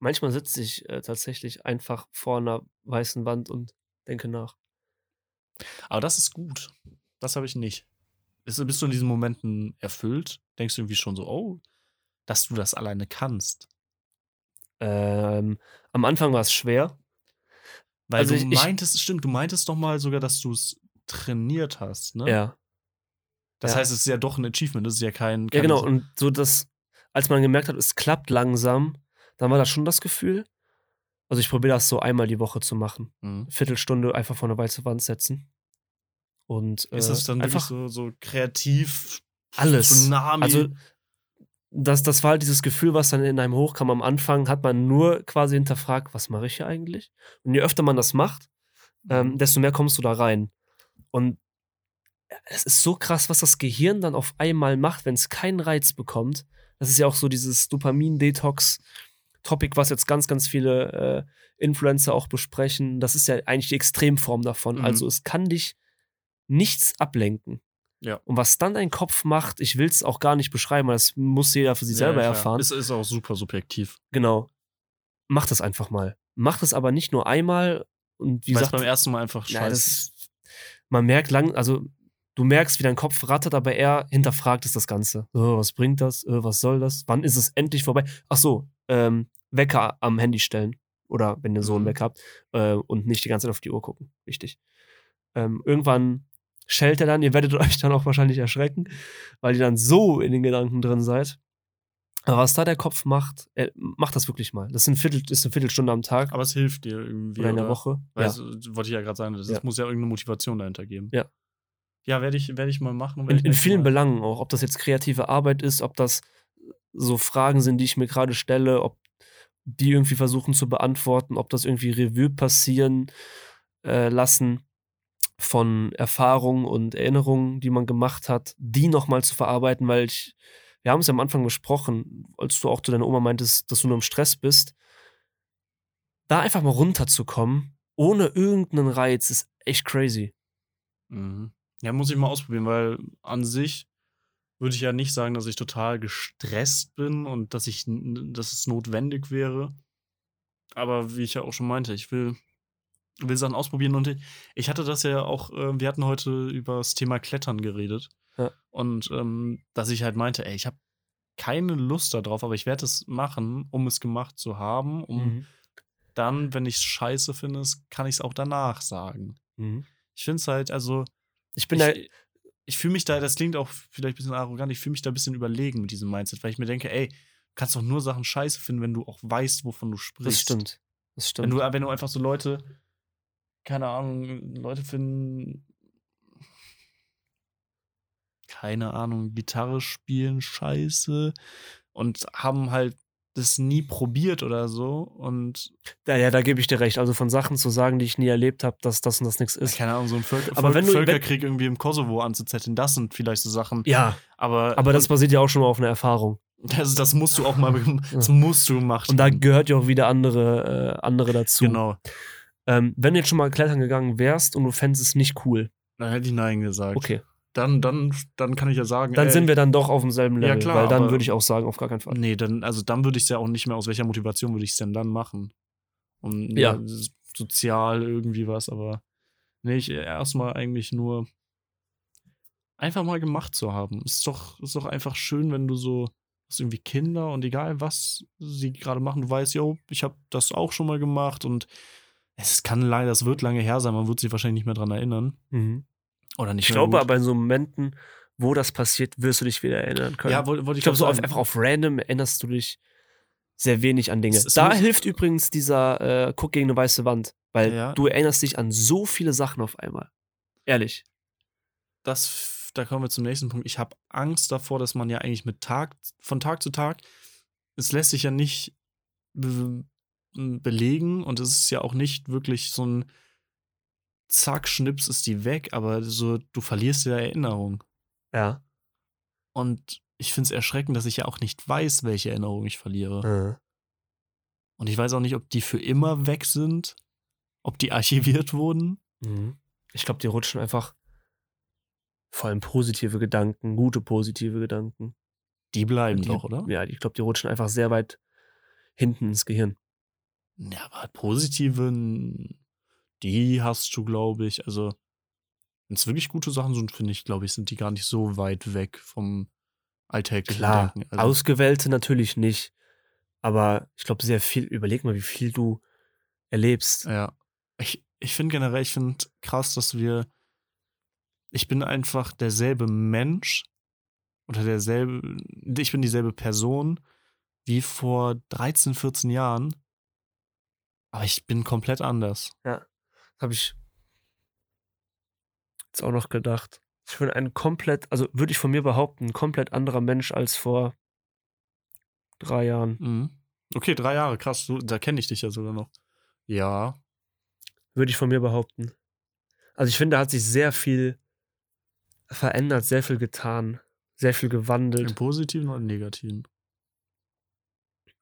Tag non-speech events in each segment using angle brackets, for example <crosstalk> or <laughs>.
Manchmal sitze ich äh, tatsächlich einfach vor einer weißen Wand und denke nach. Aber das ist gut. Das habe ich nicht. Bist, bist du in diesen Momenten erfüllt? Denkst du irgendwie schon so, oh, dass du das alleine kannst? Ähm, am Anfang war es schwer. Weil Also du ich- ich- meintest, stimmt, du meintest doch mal sogar, dass du es trainiert hast, ne? Ja. Das ja. heißt, es ist ja doch ein Achievement, das ist ja kein. Ja, kein genau. Und so das, als man gemerkt hat, es klappt langsam, dann war das schon das Gefühl. Also ich probiere das so einmal die Woche zu machen. Mhm. Viertelstunde einfach vor eine weiße Wand setzen. Und Ist äh, das dann wirklich einfach so, so kreativ? alles. Tsunami? Also das, das war halt dieses Gefühl, was dann in einem hochkam. Am Anfang hat man nur quasi hinterfragt, was mache ich hier eigentlich? Und je öfter man das macht, ähm, Mhm. desto mehr kommst du da rein. Und es ist so krass, was das Gehirn dann auf einmal macht, wenn es keinen Reiz bekommt. Das ist ja auch so dieses Dopamin-Detox-Topic, was jetzt ganz, ganz viele äh, Influencer auch besprechen. Das ist ja eigentlich die Extremform davon. Mhm. Also es kann dich nichts ablenken. Ja. Und was dann dein Kopf macht, ich will es auch gar nicht beschreiben, weil das muss jeder für sich Ja, selber klar. erfahren. Ist, ist auch super subjektiv. genau. Mach das einfach mal. Mach das aber nicht nur einmal und wie gesagt, beim ersten Mal einfach ja, scheiße das, man merkt lang, also du merkst, wie dein Kopf rattert, aber er hinterfragt es das Ganze. Oh, was bringt das? Oh, was soll das? Wann ist es endlich vorbei? Ach so, ähm, Wecker am Handy stellen. Oder wenn ihr so einen Mhm. Wecker habt äh, und nicht die ganze Zeit auf die Uhr gucken. Wichtig. Ähm, irgendwann schellt er dann, ihr werdet <laughs> euch dann auch wahrscheinlich erschrecken, weil ihr dann so in den Gedanken drin seid. Aber was da der Kopf macht, äh, macht das wirklich mal. Das ist, ein Viertel, ist eine Viertelstunde am Tag Aber es hilft dir irgendwie. oder in der oder? Woche. Weil Ja. es, wollte ich ja gerade sagen, es Ja. muss ja irgendeine Motivation dahinter geben. Ja. Ja, werde ich, werd ich mal machen. In, in vielen Mal. Belangen auch. Ob das jetzt kreative Arbeit ist, ob das so Fragen sind, die ich mir gerade stelle, ob die irgendwie versuchen zu beantworten, ob das irgendwie Revue passieren äh, lassen von Erfahrungen und Erinnerungen, die man gemacht hat, die nochmal zu verarbeiten, weil ich, wir haben es ja am Anfang besprochen, als du auch zu deiner Oma meintest, dass du nur im Stress bist, da einfach mal runterzukommen, ohne irgendeinen Reiz, ist echt crazy. Mhm. Ja, muss ich mal ausprobieren, weil an sich würde ich ja nicht sagen, dass ich total gestresst bin und dass ich, dass es notwendig wäre. Aber wie ich ja auch schon meinte, ich will, will Sachen ausprobieren und ich, ich hatte das ja auch, äh, wir hatten heute über das Thema Klettern geredet. Ja. Und ähm, dass ich halt meinte, ey, ich habe keine Lust darauf, aber ich werde es machen, um es gemacht zu haben, um Mhm. dann, wenn ich es scheiße finde, kann ich es auch danach sagen. Mhm. Ich finde es halt, also Ich bin da, ich, fühle mich da, das klingt auch vielleicht ein bisschen arrogant, ich fühle mich da ein bisschen überlegen mit diesem Mindset, weil ich mir denke, ey, du kannst doch nur Sachen scheiße finden, wenn du auch weißt, wovon du sprichst. das stimmt. Das stimmt. Wenn du, wenn du einfach so Leute, keine Ahnung, Leute finden, keine Ahnung, Gitarre spielen scheiße und haben halt das nie probiert oder so und Ja, ja, da gebe ich dir recht. Also von Sachen zu sagen, die ich nie erlebt habe, dass das und das nichts ist. keine Ahnung, so ein Völker, Aber wenn du- Völkerkrieg irgendwie im Kosovo anzuzetteln, das sind vielleicht so Sachen. Ja, Aber, aber das basiert ja auch schon mal auf einer Erfahrung. das, das musst du auch mal, <laughs> das musst du gemacht Und da gehört ja auch wieder andere, äh, andere dazu. Genau. Ähm, wenn du jetzt schon mal klettern gegangen wärst und du fändest es nicht cool, Dann hätte ich Nein gesagt. okay, Dann, dann, dann kann ich ja sagen. dann ey, sind wir dann doch auf demselben Ja, Level. klar, weil dann würde ich auch sagen, auf gar keinen Fall. Nee, dann, also dann würde ich es ja auch nicht mehr, aus welcher Motivation würde ich es denn dann machen? Und Ja. ja, sozial irgendwie was, aber nee, ich erstmal eigentlich nur einfach mal gemacht zu haben. Ist doch, ist doch einfach schön, wenn du so hast irgendwie Kinder und egal was sie gerade machen, du weißt, yo, ich habe das auch schon mal gemacht und es kann lange, das wird lange her sein, man wird sich wahrscheinlich nicht mehr dran erinnern. Mhm. Oder nicht Ich glaube gut. aber in so Momenten, wo das passiert, wirst du dich wieder erinnern können. ja, wollte wollte ich glaube, so auf, einfach auf random erinnerst du dich sehr wenig an Dinge. Es- es da hilft übrigens dieser äh, Guck gegen eine weiße Wand, weil Ja. du erinnerst dich an so viele Sachen auf einmal. Ehrlich. das, da kommen wir zum nächsten Punkt. Ich habe Angst davor, dass man ja eigentlich mit Tag, von Tag zu Tag, es lässt sich ja nicht be belegen und es ist ja auch nicht wirklich so ein Zack, Schnips ist die weg, aber so, du verlierst ja Erinnerung. Ja. Und ich finde es erschreckend, dass ich ja auch nicht weiß, welche Erinnerung ich verliere. Äh. Und ich weiß auch nicht, ob die für immer weg sind, ob die <laughs> archiviert wurden. Mhm. Ich glaube, die rutschen einfach vor allem positive Gedanken, gute positive Gedanken. Die bleiben Die- doch, oder? Ja, ich glaube, die rutschen einfach sehr weit hinten ins Gehirn. Ja, aber positive, die hast du, glaube ich. Also, wenn es wirklich gute Sachen sind, finde ich, glaube ich, sind die gar nicht so weit weg vom alltäglichen Klar, Denken. Also, ausgewählte natürlich nicht. Aber ich glaube, sehr viel, überleg mal, wie viel du erlebst. ja. Ich, ich finde generell, ich finde krass, dass wir. Ich bin einfach derselbe Mensch oder derselbe. Ich bin dieselbe Person wie vor 13, 14 Jahren. Aber ich bin komplett anders. Habe ich jetzt auch noch gedacht. Ich bin ein komplett, also würde ich von mir behaupten, ein komplett anderer Mensch als vor drei Jahren. Mhm. Okay, drei Jahre, krass. Du, da kenne ich dich ja sogar noch. Ja. Würde ich von mir behaupten. Also ich finde, da hat sich sehr viel verändert, sehr viel getan, sehr viel Im gewandelt. Positiven oder im Negativen?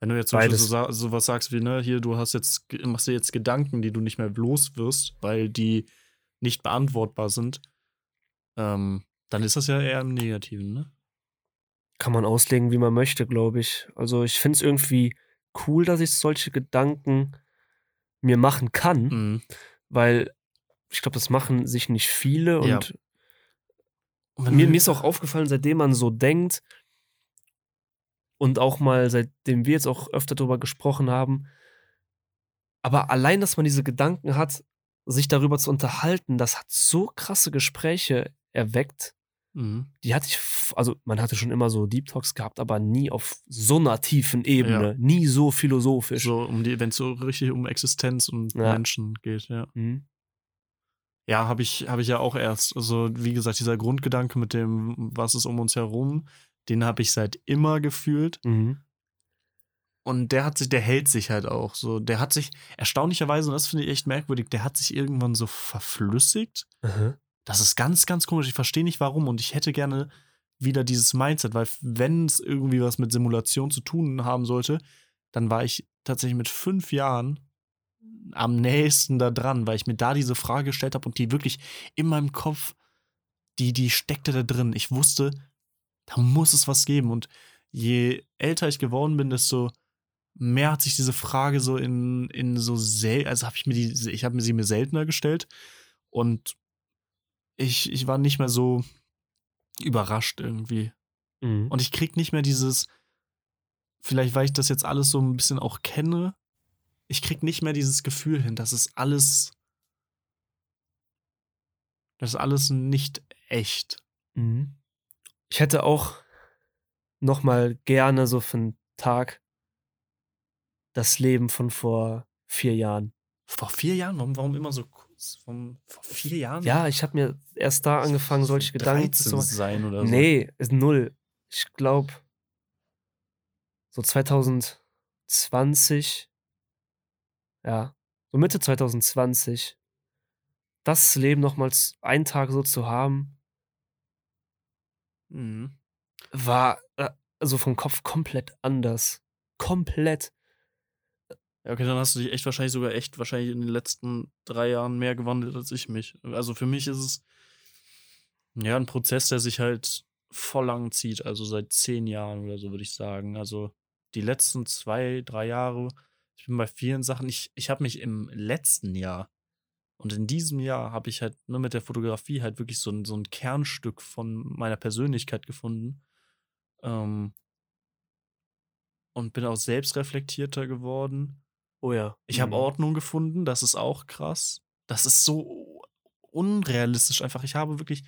Wenn du jetzt zum Beispiel Beides. so, sa- so was sagst wie, ne, hier, du hast jetzt, machst dir jetzt Gedanken, die du nicht mehr los wirst, weil die nicht beantwortbar sind, ähm, dann ist das ja eher im Negativen, ne? Kann man auslegen, wie man möchte, glaube ich. Also ich finde es irgendwie cool, dass ich solche Gedanken mir machen kann, Mhm. weil ich glaube, das machen sich nicht viele Ja. und wenn mir, mir ist auch aufgefallen, seitdem man so denkt und auch mal seitdem wir jetzt auch öfter darüber gesprochen haben, aber allein, dass man diese Gedanken hat, sich darüber zu unterhalten, das hat so krasse Gespräche erweckt. Mhm. Die hatte ich, also man hatte schon immer so Deep Talks gehabt, aber nie auf so einer tiefen Ebene, Ja. nie so philosophisch. So, um die, wenn es so richtig um Existenz und Ja. Menschen geht, ja. Mhm. Ja, habe ich, hab ich ja auch erst. Also, wie gesagt, dieser Grundgedanke mit dem, was ist um uns herum, den habe ich seit immer gefühlt. Mhm. Und der hat sich, der hält sich halt auch so. Der hat sich, erstaunlicherweise, und das finde ich echt merkwürdig, der hat sich irgendwann so verflüssigt. Aha. Das ist ganz, ganz komisch. Ich verstehe nicht warum. Und ich hätte gerne wieder dieses Mindset, weil wenn es irgendwie was mit Simulation zu tun haben sollte, dann war ich tatsächlich mit fünf Jahren am nächsten da dran, weil ich mir da diese Frage gestellt habe und die wirklich in meinem Kopf, die, die steckte da drin. Ich wusste, da muss es was geben. Und je älter ich geworden bin, desto mehr hat sich diese Frage so in, in so sel also habe ich mir die, ich habe mir sie mir seltener gestellt und ich, ich war nicht mehr so überrascht irgendwie. Mhm. Und ich krieg nicht mehr dieses, vielleicht weil ich das jetzt alles so ein bisschen auch kenne, ich krieg nicht mehr dieses Gefühl hin, dass es alles, das ist alles nicht echt. Mhm. Ich hätte auch noch mal gerne so für einen Tag das Leben von vor vier Jahren. Vor vier Jahren? Warum, warum immer so kurz? Warum, vor vier Jahren? Ja, ich habe mir erst da angefangen, solche Gedanken zu 13 machen. sein oder so. Nee, ist null. Ich glaube, so 2020, ja, so Mitte 2020, das Leben nochmals einen Tag so zu haben, Mhm. war äh, also vom Kopf komplett anders. Komplett. Ja, okay, dann hast du dich echt wahrscheinlich sogar echt wahrscheinlich in den letzten drei Jahren mehr gewandelt als ich mich. Also für mich ist es ja ein Prozess, der sich halt voll lang zieht, also seit zehn Jahren oder so, würde ich sagen. Also die letzten zwei, drei Jahre, ich bin bei vielen Sachen, ich, ich habe mich im letzten Jahr und in diesem Jahr habe ich halt nur mit der Fotografie halt wirklich so ein, so ein Kernstück von meiner Persönlichkeit gefunden. Ähm, und bin auch selbstreflektierter geworden. Oh ja. Ich habe Mhm. Ordnung gefunden, das ist auch krass. Das ist so unrealistisch einfach. Ich habe wirklich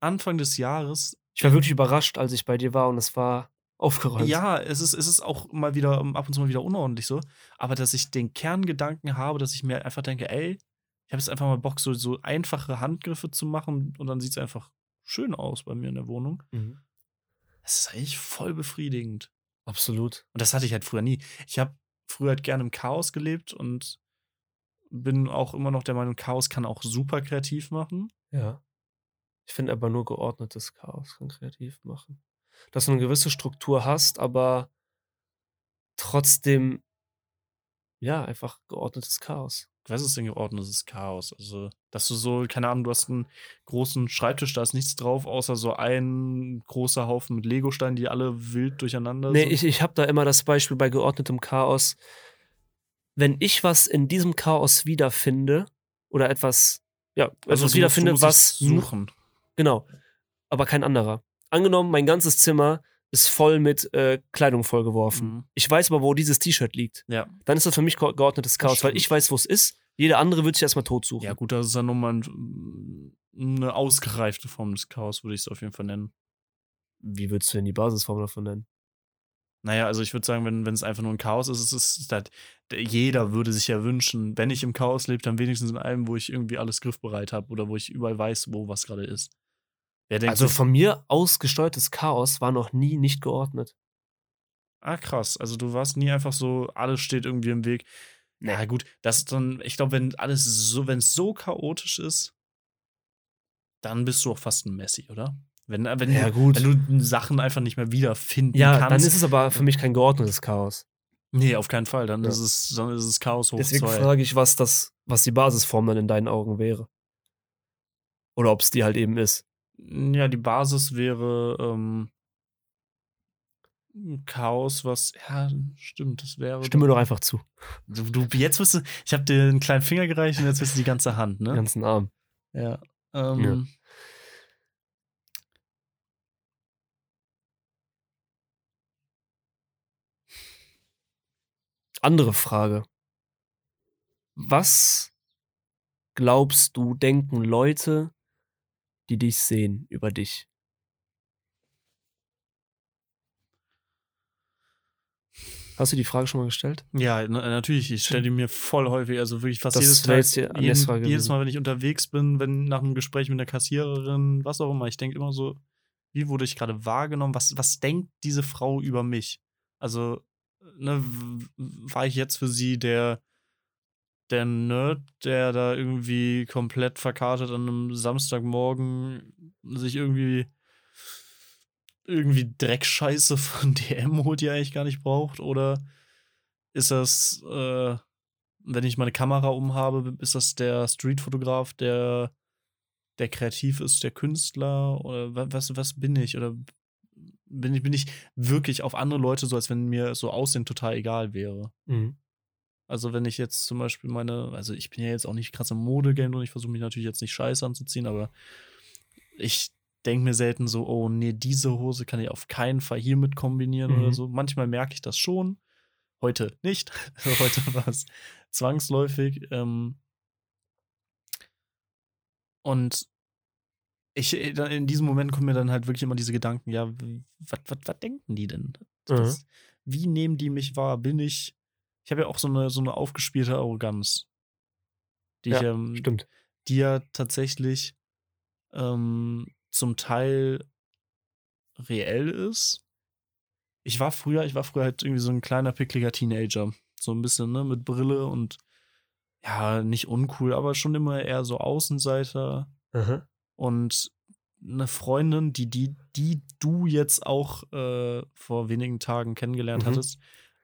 Anfang des Jahres. Ich war wirklich überrascht, als ich bei dir war und es war aufgeräumt. Ja, es ist, es ist auch mal wieder ab und zu mal wieder unordentlich so. Aber dass ich den Kerngedanken habe, dass ich mir einfach denke, ey, ich habe jetzt einfach mal Bock, so, so einfache Handgriffe zu machen und dann sieht es einfach schön aus bei mir in der Wohnung. Mhm. Das ist eigentlich voll befriedigend. Absolut. Und das hatte ich halt früher nie. Ich habe früher halt gerne im Chaos gelebt und bin auch immer noch der Meinung, Chaos kann auch super kreativ machen. Ja. Ich finde aber nur geordnetes Chaos kann kreativ machen. Dass du eine gewisse Struktur hast, aber trotzdem, ja, einfach geordnetes Chaos. Was ist denn geordnetes Chaos? Also, dass du so, keine Ahnung, du hast einen großen Schreibtisch, da ist nichts drauf, außer so ein großer Haufen mit Legosteinen, die alle wild durcheinander Nee, sind. ich, ich habe da immer das Beispiel bei geordnetem Chaos. wenn ich was in diesem Chaos wiederfinde oder etwas, ja, Also etwas wiederfinde, was suchen. Genau. Aber kein anderer. Angenommen, mein ganzes Zimmer ist voll mit äh, Kleidung vollgeworfen. Mhm. Ich weiß aber, wo dieses T-Shirt liegt. Ja. Dann ist das für mich ge- geordnetes Chaos, weil ich weiß, wo es ist. Jeder andere wird sich erstmal tot suchen. Ja, gut, das ist dann nochmal ein, eine ausgereifte Form des Chaos, würde ich es auf jeden Fall nennen. Wie würdest du denn die Basisform davon nennen? Naja, also ich würde sagen, wenn wenn es einfach nur ein Chaos ist, es ist jeder würde sich ja wünschen, wenn ich im Chaos lebe, dann wenigstens in einem, wo ich irgendwie alles griffbereit habe oder wo ich überall weiß, wo was gerade ist. Also von mir ausgesteuertes Chaos war noch nie nicht geordnet. Ah, krass. Also du warst nie einfach so, alles steht irgendwie im Weg. Na gut, das ist dann, ich glaube, wenn alles so, wenn es so chaotisch ist, dann bist du auch fast ein Messi, oder? Wenn, wenn, Ja, du, gut. wenn du Sachen einfach nicht mehr wiederfinden Ja, kannst. dann ist es aber für mich kein geordnetes Chaos. nee, auf keinen Fall. Dann Ja. ist es, dann ist es Chaos hoch Deswegen zwei. frage ich, was das, was die Basisform dann in deinen Augen wäre. Oder ob es die halt eben ist. Ja, die Basis wäre ähm, Chaos, was, ja, stimmt, das wäre. Stimme doch einfach zu. Du, du, jetzt wirst du, ich habe dir einen kleinen Finger gereicht und jetzt wirst du die ganze Hand, Den ne? ganzen Arm. Ja. Ähm, Andere Frage. Was glaubst du, denken Leute, die dich sehen, über dich? Hast du die Frage schon mal gestellt? Ja, na, natürlich. Ich stelle die mir voll häufig, also wirklich fast Das jedes, Tag, jetzt jeden, Frage jedes gewesen. Mal, wenn ich unterwegs bin, wenn nach einem Gespräch mit einer Kassiererin, was auch immer, ich denke immer so, wie wurde ich gerade wahrgenommen? Was, was denkt diese Frau über mich? Also, ne, war ich jetzt für sie der, der Nerd, der da irgendwie komplett verkartet an einem Samstagmorgen sich irgendwie irgendwie Dreckscheiße von <laughs> DM holt, die er eigentlich gar nicht braucht? Oder ist das, äh, wenn ich meine Kamera umhabe, ist das der Streetfotograf, der, der kreativ ist, der Künstler? Oder wa- was, was bin ich? Oder bin ich, bin ich wirklich auf andere Leute so, als wenn mir so Aussehen total egal wäre? Mhm. Also wenn ich jetzt zum Beispiel meine, also ich bin ja jetzt auch nicht krass im Modegame und ich versuche mich natürlich jetzt nicht scheiße anzuziehen, aber ich denke mir selten so, oh nee, diese Hose kann ich auf keinen Fall hiermit kombinieren Mhm. oder so. Manchmal merke ich das schon, heute nicht. <laughs> Also heute <laughs> war es zwangsläufig. Ähm und ich, äh, in diesem Moment kommen mir dann halt wirklich immer diese Gedanken, ja, was denken die denn? Das, wie nehmen die mich wahr? Bin ich. Ich habe ja auch so eine, so eine aufgespielte Arroganz. Die, ich, Ja, ähm, Stimmt. die ja tatsächlich ähm, zum Teil reell ist. Ich war früher, ich war früher halt irgendwie so ein kleiner, pickliger Teenager. So ein bisschen, ne, mit Brille und ja, nicht uncool, aber schon immer eher so Außenseiter. Aha. Und eine Freundin, die, die, die du jetzt auch äh, vor wenigen Tagen kennengelernt Mhm. hattest,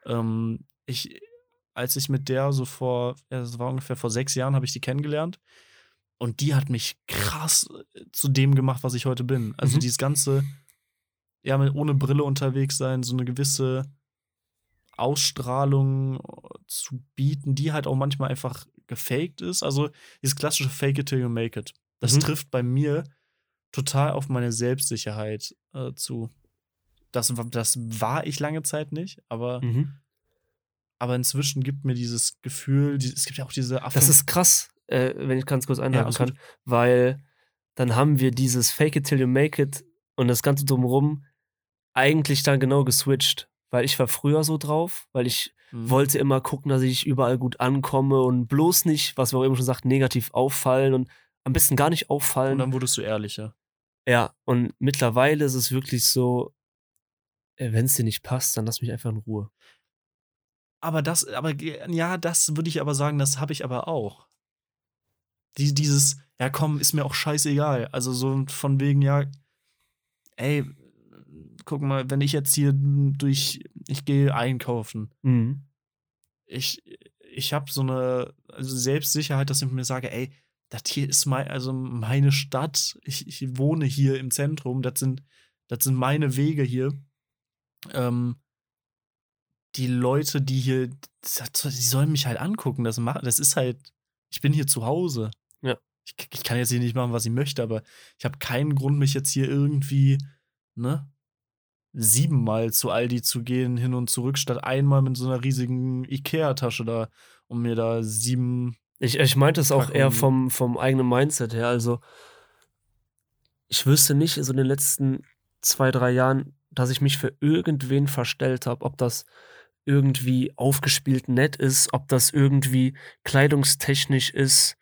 ähm, ich, als ich mit der so vor, das war ungefähr vor sechs Jahren, habe ich die kennengelernt. Und die hat mich krass äh, zu dem gemacht, was ich heute bin. Also Mhm. dieses ganze, ja, ohne Brille unterwegs sein, so eine gewisse Ausstrahlung äh, zu bieten, die halt auch manchmal einfach gefaked ist. Also dieses klassische Fake it till you make it. Das Mhm. trifft bei mir total auf meine Selbstsicherheit äh, zu. Das, das war ich lange Zeit nicht, aber, Mhm. Aber inzwischen gibt mir dieses Gefühl, die, es gibt ja auch diese Affen Das ist krass, äh, wenn ich ganz kurz einhaken alles kann, weil dann haben wir dieses Fake it till you make it und das Ganze drumherum eigentlich dann genau geswitcht. Weil ich war früher so drauf, weil ich Mhm. wollte immer gucken, dass ich überall gut ankomme und bloß nicht, was wir auch eben schon sagt, negativ auffallen und am besten gar nicht Und auffallen. dann wurdest du ehrlicher. Ja, und mittlerweile ist es wirklich so, wenn es dir nicht passt, dann lass mich einfach in Ruhe. Aber das, aber ja, das würde ich aber sagen, das habe ich aber auch. Die, dieses, ja komm, ist mir auch scheißegal. Also so von wegen, ja, ey, guck mal, wenn ich jetzt hier durch, ich gehe einkaufen. Mhm. Ich, ich habe so eine also Selbstsicherheit, dass ich mir sage, ey, das hier ist mein, also meine Stadt. Ich, ich wohne hier im Zentrum. Das sind, das sind meine Wege hier. Ähm, die Leute, die hier, die sollen mich halt angucken. Das, machen, das ist halt, ich bin hier zu Hause. Ja. Ich, ich kann jetzt hier nicht machen, was ich möchte, aber ich habe keinen Grund, mich jetzt hier irgendwie, ne, siebenmal zu Aldi zu gehen, hin und zurück, statt einmal mit so einer riesigen Ikea-Tasche da, um mir da sieben. Ich, ich meinte es auch eher vom, vom eigenen Mindset her. Also, ich wüsste nicht, so in den letzten zwei, drei Jahren, dass ich mich für irgendwen verstellt habe, ob das irgendwie aufgespielt nett ist, ob das irgendwie kleidungstechnisch ist.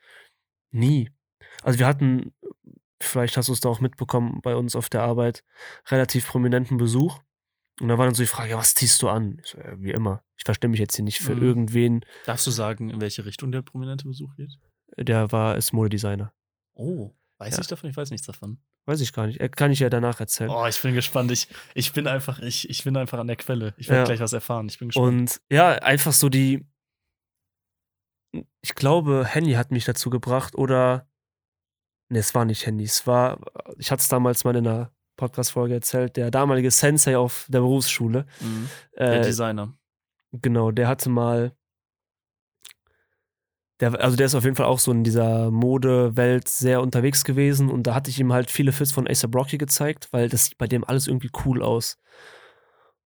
Nie. Also wir hatten, vielleicht hast du es da auch mitbekommen, bei uns auf der Arbeit, relativ prominenten Besuch. Und da war dann so die Frage, ja, was ziehst du an? So, ja, wie immer. Ich verstehe mich jetzt hier nicht für mhm. irgendwen. Darfst du sagen, in welche Richtung der prominente Besuch geht? Der war, ist Modedesigner. Oh, weiß ja. ich davon? Ich weiß nichts davon. Weiß ich gar nicht. Äh, kann ich ja danach erzählen. Oh, ich bin gespannt. Ich, ich bin einfach, ich, ich bin einfach an der Quelle. Ich werde ja. gleich was erfahren. Ich bin gespannt. Und ja, einfach so die. Ich glaube, Henny hat mich dazu gebracht oder. Ne, es war nicht Henny. Es war. Ich hatte es damals mal in einer Podcast-Folge erzählt. Der damalige Sensei auf der Berufsschule. Mhm. Der äh, Designer. Genau, der hatte mal der, also der ist auf jeden Fall auch so in dieser Modewelt sehr unterwegs gewesen und da hatte ich ihm halt viele Fits von Acer Brocky gezeigt, weil das sieht bei dem alles irgendwie cool aus.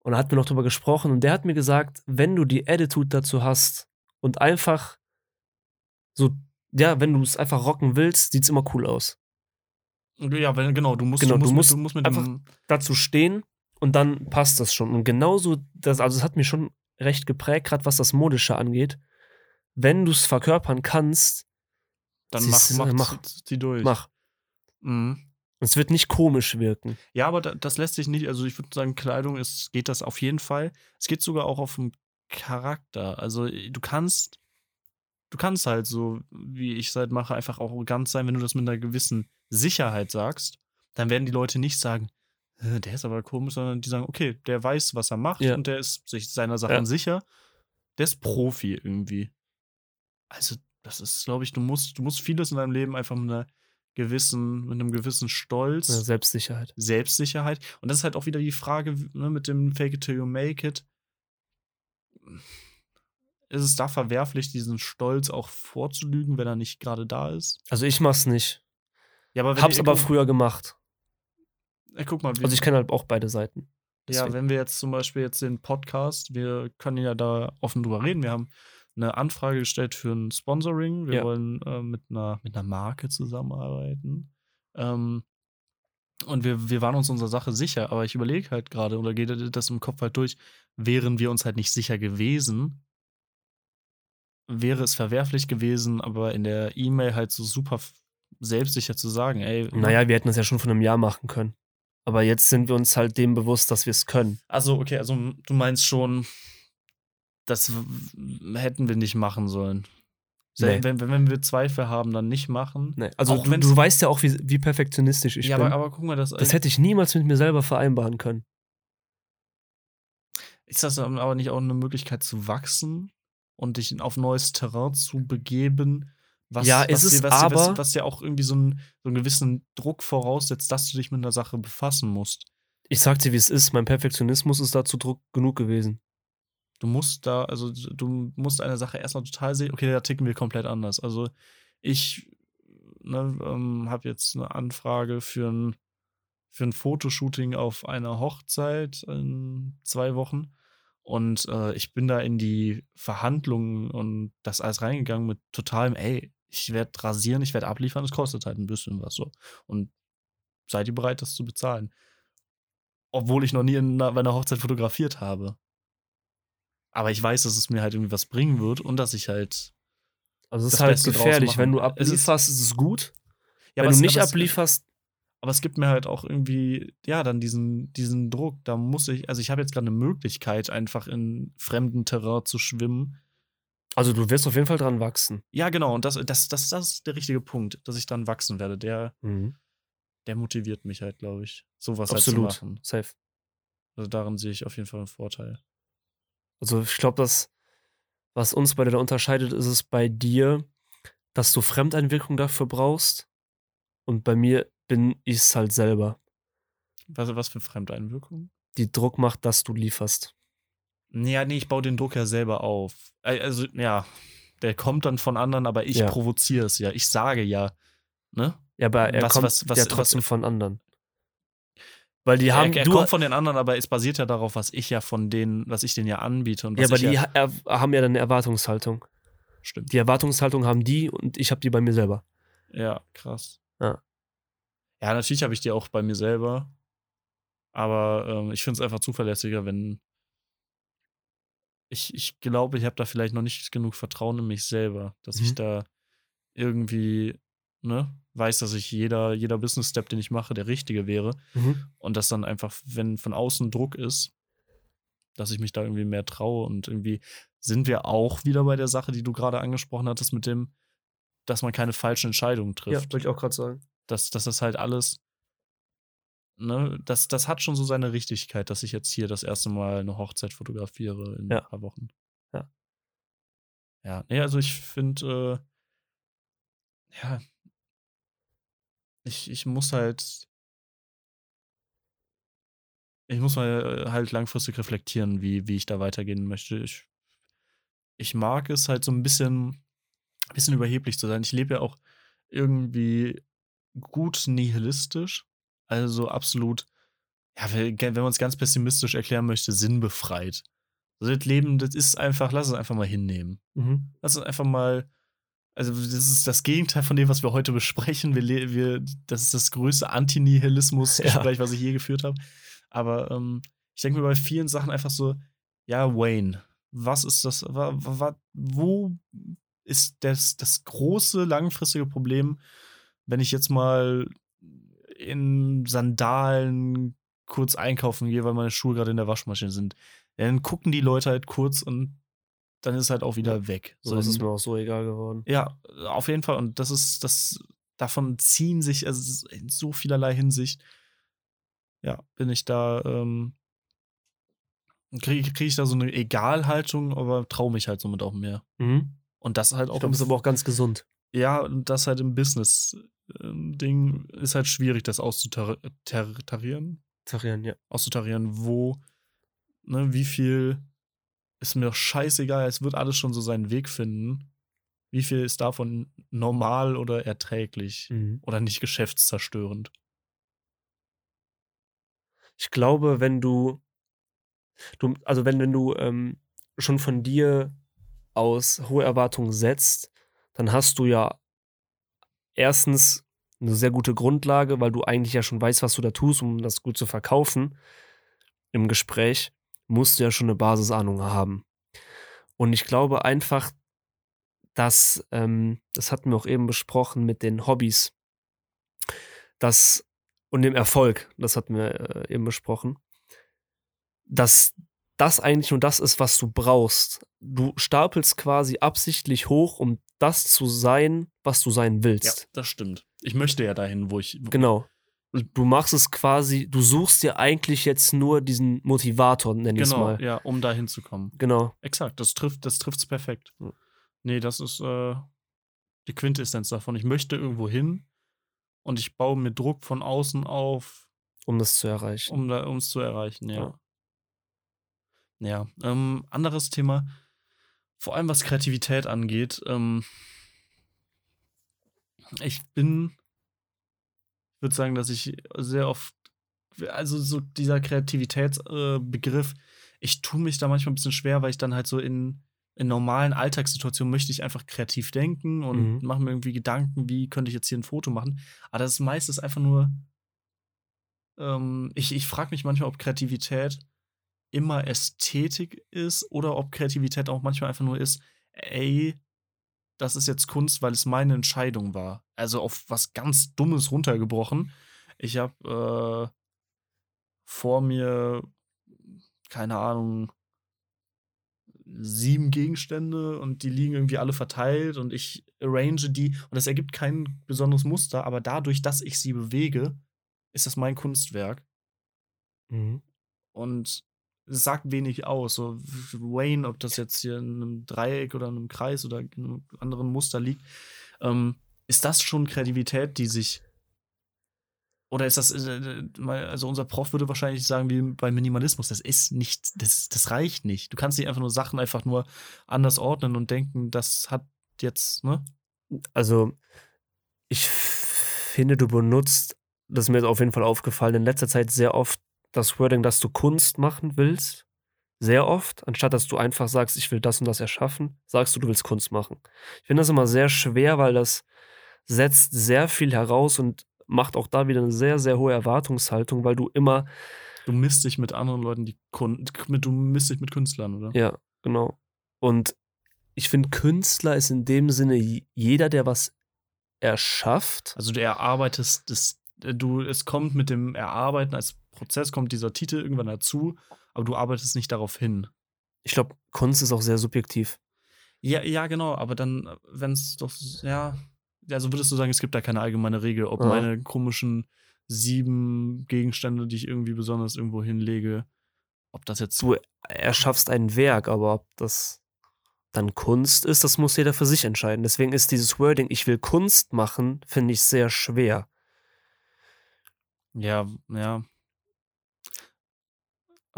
Und er hat mir noch drüber gesprochen und der hat mir gesagt, wenn du die Attitude dazu hast und einfach so, ja, wenn du es einfach rocken willst, sieht es immer cool aus. Ja, wenn, genau, du musst, genau, du musst, du musst, mit, du musst mit einfach dazu stehen und dann passt das schon. Und genauso, das, also es hat mir schon recht geprägt, gerade was das Modische angeht wenn du es verkörpern kannst, dann mach, mach, mach die durch. Mach. Mhm. Es wird nicht komisch wirken. Ja, aber das lässt sich nicht, also ich würde sagen, Kleidung ist, geht das auf jeden Fall. Es geht sogar auch auf den Charakter. Also du kannst, du kannst halt so, wie ich es halt mache, einfach auch ganz sein, wenn du das mit einer gewissen Sicherheit sagst, dann werden die Leute nicht sagen, äh, der ist aber komisch, sondern die sagen, okay, der weiß, was er macht ja. und der ist sich seiner Sachen ja. sicher. Der ist Profi irgendwie. Also, das ist, glaube ich, du musst, du musst vieles in deinem Leben einfach mit einer gewissen, mit einem gewissen Stolz. Ja, Selbstsicherheit. Selbstsicherheit. Und das ist halt auch wieder die Frage ne, mit dem Fake it till you make it. Ist es da verwerflich, diesen Stolz auch vorzulügen, wenn er nicht gerade da ist? Also ich mach's nicht. Ja, aber Hab's aber früher gemacht. Ey, guck mal. Also ich kenne halt auch beide Seiten. Deswegen. Ja, wenn wir jetzt zum Beispiel jetzt den Podcast, wir können ja da offen drüber reden. Wir haben eine Anfrage gestellt für ein Sponsoring. Wir ja. wollen äh, mit, einer, mit einer Marke zusammenarbeiten. Ähm, und wir, wir waren uns unserer Sache sicher, aber ich überlege halt gerade oder geht das im Kopf halt durch, wären wir uns halt nicht sicher gewesen, wäre es verwerflich gewesen, aber in der E-Mail halt so super selbstsicher zu sagen, ey. Ne? Naja, wir hätten das ja schon vor einem Jahr machen können. Aber jetzt sind wir uns halt dem bewusst, dass wir es können. Also, okay, also du meinst schon, das hätten wir nicht machen sollen. Nee. Wenn, wenn, wenn wir Zweifel haben, dann nicht machen. Nee. Also du, du, weißt ja auch, wie, wie perfektionistisch ich ja, bin. Ja, aber, aber guck mal, das. Das hätte ich niemals mit mir selber vereinbaren können. Ist das aber nicht auch eine Möglichkeit zu wachsen und dich auf neues Terrain zu begeben? Was, ja, ist was es dir, was aber. Dir, was, was dir auch irgendwie so einen, so einen gewissen Druck voraussetzt, dass du dich mit einer Sache befassen musst. Ich sag dir, wie es ist. Mein Perfektionismus ist dazu Druck genug gewesen. Du musst da, also du musst eine Sache erstmal total sehen, okay, da ticken wir komplett anders. Also ich ne, ähm, habe jetzt eine Anfrage für ein, für ein Fotoshooting auf einer Hochzeit in zwei Wochen. Und äh, ich bin da in die Verhandlungen und das alles reingegangen mit totalem, ey, ich werde rasieren, ich werde abliefern, es kostet halt ein bisschen was so. Und seid ihr bereit, das zu bezahlen? Obwohl ich noch nie in einer, bei einer Hochzeit fotografiert habe. Aber ich weiß, dass es mir halt irgendwie was bringen wird und dass ich halt. Also es ist halt Beste gefährlich. Wenn du ablieferst, ist es gut. Ja, Wenn du nicht ablieferst. Aber es gibt mir halt auch irgendwie, ja, dann diesen, diesen Druck. Da muss ich, also ich habe jetzt gerade eine Möglichkeit, einfach in fremden Terrain zu schwimmen. Also du wirst auf jeden Fall dran wachsen. Ja, genau. Und das, das, das, das ist der richtige Punkt, dass ich dran wachsen werde. Der, mhm. der motiviert mich halt, glaube ich, sowas Absolut. halt zu machen. Safe. Also darin sehe ich auf jeden Fall einen Vorteil. Also ich glaube, dass was uns beide da unterscheidet, ist es bei dir, dass du Fremdeinwirkung dafür brauchst. Und bei mir bin ich es halt selber. Was, was für Fremdeinwirkung? Die Druck macht, dass du lieferst. Ja, nee, ich baue den Druck ja selber auf. Also, ja, der kommt dann von anderen, aber ich Ja. provoziere es ja. Ich sage ja, ne? Ja, aber er Was- kommt was- was- ja was- trotzdem von anderen. Weil die haben, er, du, kommt von den anderen, aber es basiert ja darauf, was ich ja von denen, was ich denen ja anbiete und ja, aber ich die ja, ha- haben ja dann eine Erwartungshaltung. stimmt. Die Erwartungshaltung haben die und ich habe die bei mir selber. Ja, krass. Ja. Ja, natürlich habe ich die auch bei mir selber. Aber ähm, ich finde es einfach zuverlässiger, wenn. Ich, ich glaube, ich habe da vielleicht noch nicht genug Vertrauen in mich selber, dass ich Mhm. da irgendwie, ne, weiß, dass ich jeder, jeder Business-Step, den ich mache, der richtige wäre. Und dass dann einfach, wenn von außen Druck ist, dass ich mich da irgendwie mehr traue. Und irgendwie sind wir auch wieder bei der Sache, die du gerade angesprochen hattest, mit dem, dass man keine falschen Entscheidungen Ja, trifft wollte ich auch gerade sagen. dass, dass das halt alles, ne, das, das hat schon so seine Richtigkeit, dass ich jetzt hier das erste Mal eine Hochzeit fotografiere in Ja. ein paar Wochen. Ja. Ja, nee, also ich finde, äh, ja, ich, ich muss halt, ich muss mal äh, halt langfristig reflektieren, wie, wie ich da weitergehen möchte. Ich, ich mag es halt so ein bisschen, bisschen überheblich zu sein. Ich lebe ja auch irgendwie gut nihilistisch. Also absolut, ja, wenn wenn man es ganz pessimistisch erklären möchte, sinnbefreit. Also das Leben, das ist einfach, lass es einfach mal hinnehmen. Mhm. Lass es einfach mal, also das ist das Gegenteil von dem, was wir heute besprechen. Wir, wir, das ist das größte Antinihilismus-Gespräch, was ich je geführt habe. Aber ähm, ich denke mir bei vielen Sachen einfach so, ja, Wayne, was ist das, wa, wa, wo ist das, das große langfristige Problem, wenn ich jetzt mal in Sandalen kurz einkaufen gehe, weil meine Schuhe gerade in der Waschmaschine sind. Dann gucken die Leute halt kurz und dann ist halt auch wieder weg. So, das ist mir auch so egal geworden. ja, auf jeden Fall. Und das ist, das, davon ziehen sich, also in so vielerlei Hinsicht, ja, bin ich da, ähm, kriege krieg ich da so eine Egalhaltung, aber traue mich halt somit auch mehr. Mhm. Und das halt Ich auch glaube, das ist aber auch ganz gesund. ja, und das halt im Business-Ding ist halt schwierig, das auszutarieren, Tarieren, ja. auszutarieren, wo, ne, wie viel ist mir doch scheißegal, es wird alles schon so seinen Weg finden. Wie viel ist davon normal oder erträglich Mhm. oder nicht geschäftszerstörend? Ich glaube, wenn du, du also wenn, wenn du ähm, schon von dir aus hohe Erwartungen setzt, dann hast du ja erstens eine sehr gute Grundlage, weil du eigentlich ja schon weißt, was du da tust, um das gut zu verkaufen. Im Gespräch musst du ja schon eine Basisahnung haben. Und ich glaube einfach, dass, ähm, das hatten wir auch eben besprochen mit den Hobbys, dass und dem Erfolg, das hatten wir äh, eben besprochen, dass das eigentlich nur das ist, was du brauchst. Du stapelst quasi absichtlich hoch, um das zu sein, was du sein willst. das stimmt. Ich möchte ja dahin, wo ich. Genau. Du machst es quasi, du suchst dir eigentlich jetzt nur diesen Motivator, nenn ich es Genau, mal. ja, um da hinzukommen. Genau. Exakt, das trifft das trifft's perfekt. Ja. Nee, das ist äh, die Quintessenz davon. Ich möchte irgendwo hin und ich baue mir Druck von außen auf, Um das zu erreichen. um da, es zu erreichen, ja. Ja, ähm, anderes Thema, vor allem was Kreativität angeht. Ähm, ich bin, ich würde sagen, dass ich sehr oft, also so dieser Kreativitätsbegriff, äh, ich tue mich da manchmal ein bisschen schwer, weil ich dann halt so in, in normalen Alltagssituationen möchte ich einfach kreativ denken und Mhm. mache mir irgendwie Gedanken, wie könnte ich jetzt hier ein Foto machen. Aber das ist meistens einfach nur, ähm, ich, ich frage mich manchmal, ob Kreativität immer Ästhetik ist oder ob Kreativität auch manchmal einfach nur ist, ey, das ist jetzt Kunst, weil es meine Entscheidung war. Also auf was ganz Dummes runtergebrochen. Ich habe äh, vor mir, keine Ahnung, sieben Gegenstände und die liegen irgendwie alle verteilt und ich arrange die und das ergibt kein besonderes Muster, aber dadurch, dass ich sie bewege, ist das mein Kunstwerk. Mhm. Und sagt wenig aus. So Wayne, ob das jetzt hier in einem Dreieck oder in einem Kreis oder in einem anderen Muster liegt, ähm, ist das schon Kreativität, die sich Oder ist das, äh, äh, also unser Prof würde wahrscheinlich sagen, wie bei Minimalismus, das ist nicht, das, das reicht nicht. Du kannst nicht einfach nur Sachen einfach nur anders ordnen und denken, das hat jetzt, ne? Also, ich finde, du benutzt, das ist mir jetzt auf jeden Fall aufgefallen, in letzter Zeit sehr oft das Wording, dass du Kunst machen willst. Sehr oft, anstatt dass du einfach sagst, ich will das und das erschaffen, sagst du, du willst Kunst machen. Ich finde das immer sehr schwer, weil das setzt sehr viel heraus und macht auch da wieder eine sehr, sehr hohe Erwartungshaltung, weil du immer. Du misst dich mit anderen Leuten, die Kun du misst dich mit Künstlern, oder? Ja, genau. Und ich finde, Künstler ist in dem Sinne jeder, der was erschafft. Also du erarbeitest das, du, es kommt mit dem Erarbeiten als Prozess, kommt dieser Titel irgendwann dazu, aber du arbeitest nicht darauf hin. Ich glaube, Kunst ist auch sehr subjektiv. Ja, ja, genau, aber dann, wenn es doch, ja, also würdest du sagen, es gibt da keine allgemeine Regel, ob ja. meine komischen sieben Gegenstände, die ich irgendwie besonders irgendwo hinlege, ob das jetzt. Du erschaffst ein Werk, aber ob das dann Kunst ist, das muss jeder für sich entscheiden. Deswegen ist dieses Wording, ich will Kunst machen, finde ich sehr schwer. Ja, ja.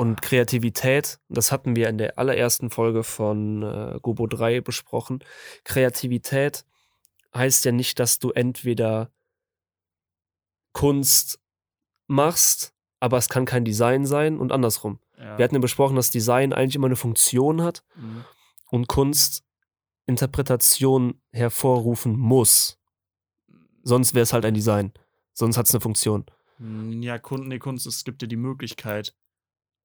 Und Kreativität, das hatten wir in der allerersten Folge von äh, Gobo 3 besprochen. Kreativität heißt ja nicht, dass du entweder Kunst machst, aber es kann kein Design sein und andersrum. Ja. Wir hatten ja besprochen, dass Design eigentlich immer eine Funktion hat mhm. und Kunst Interpretation hervorrufen muss. Sonst wäre es halt ein Design. Sonst hat es eine Funktion. Hm, ja, Kunst, nee, Kunst, es gibt dir die Möglichkeit,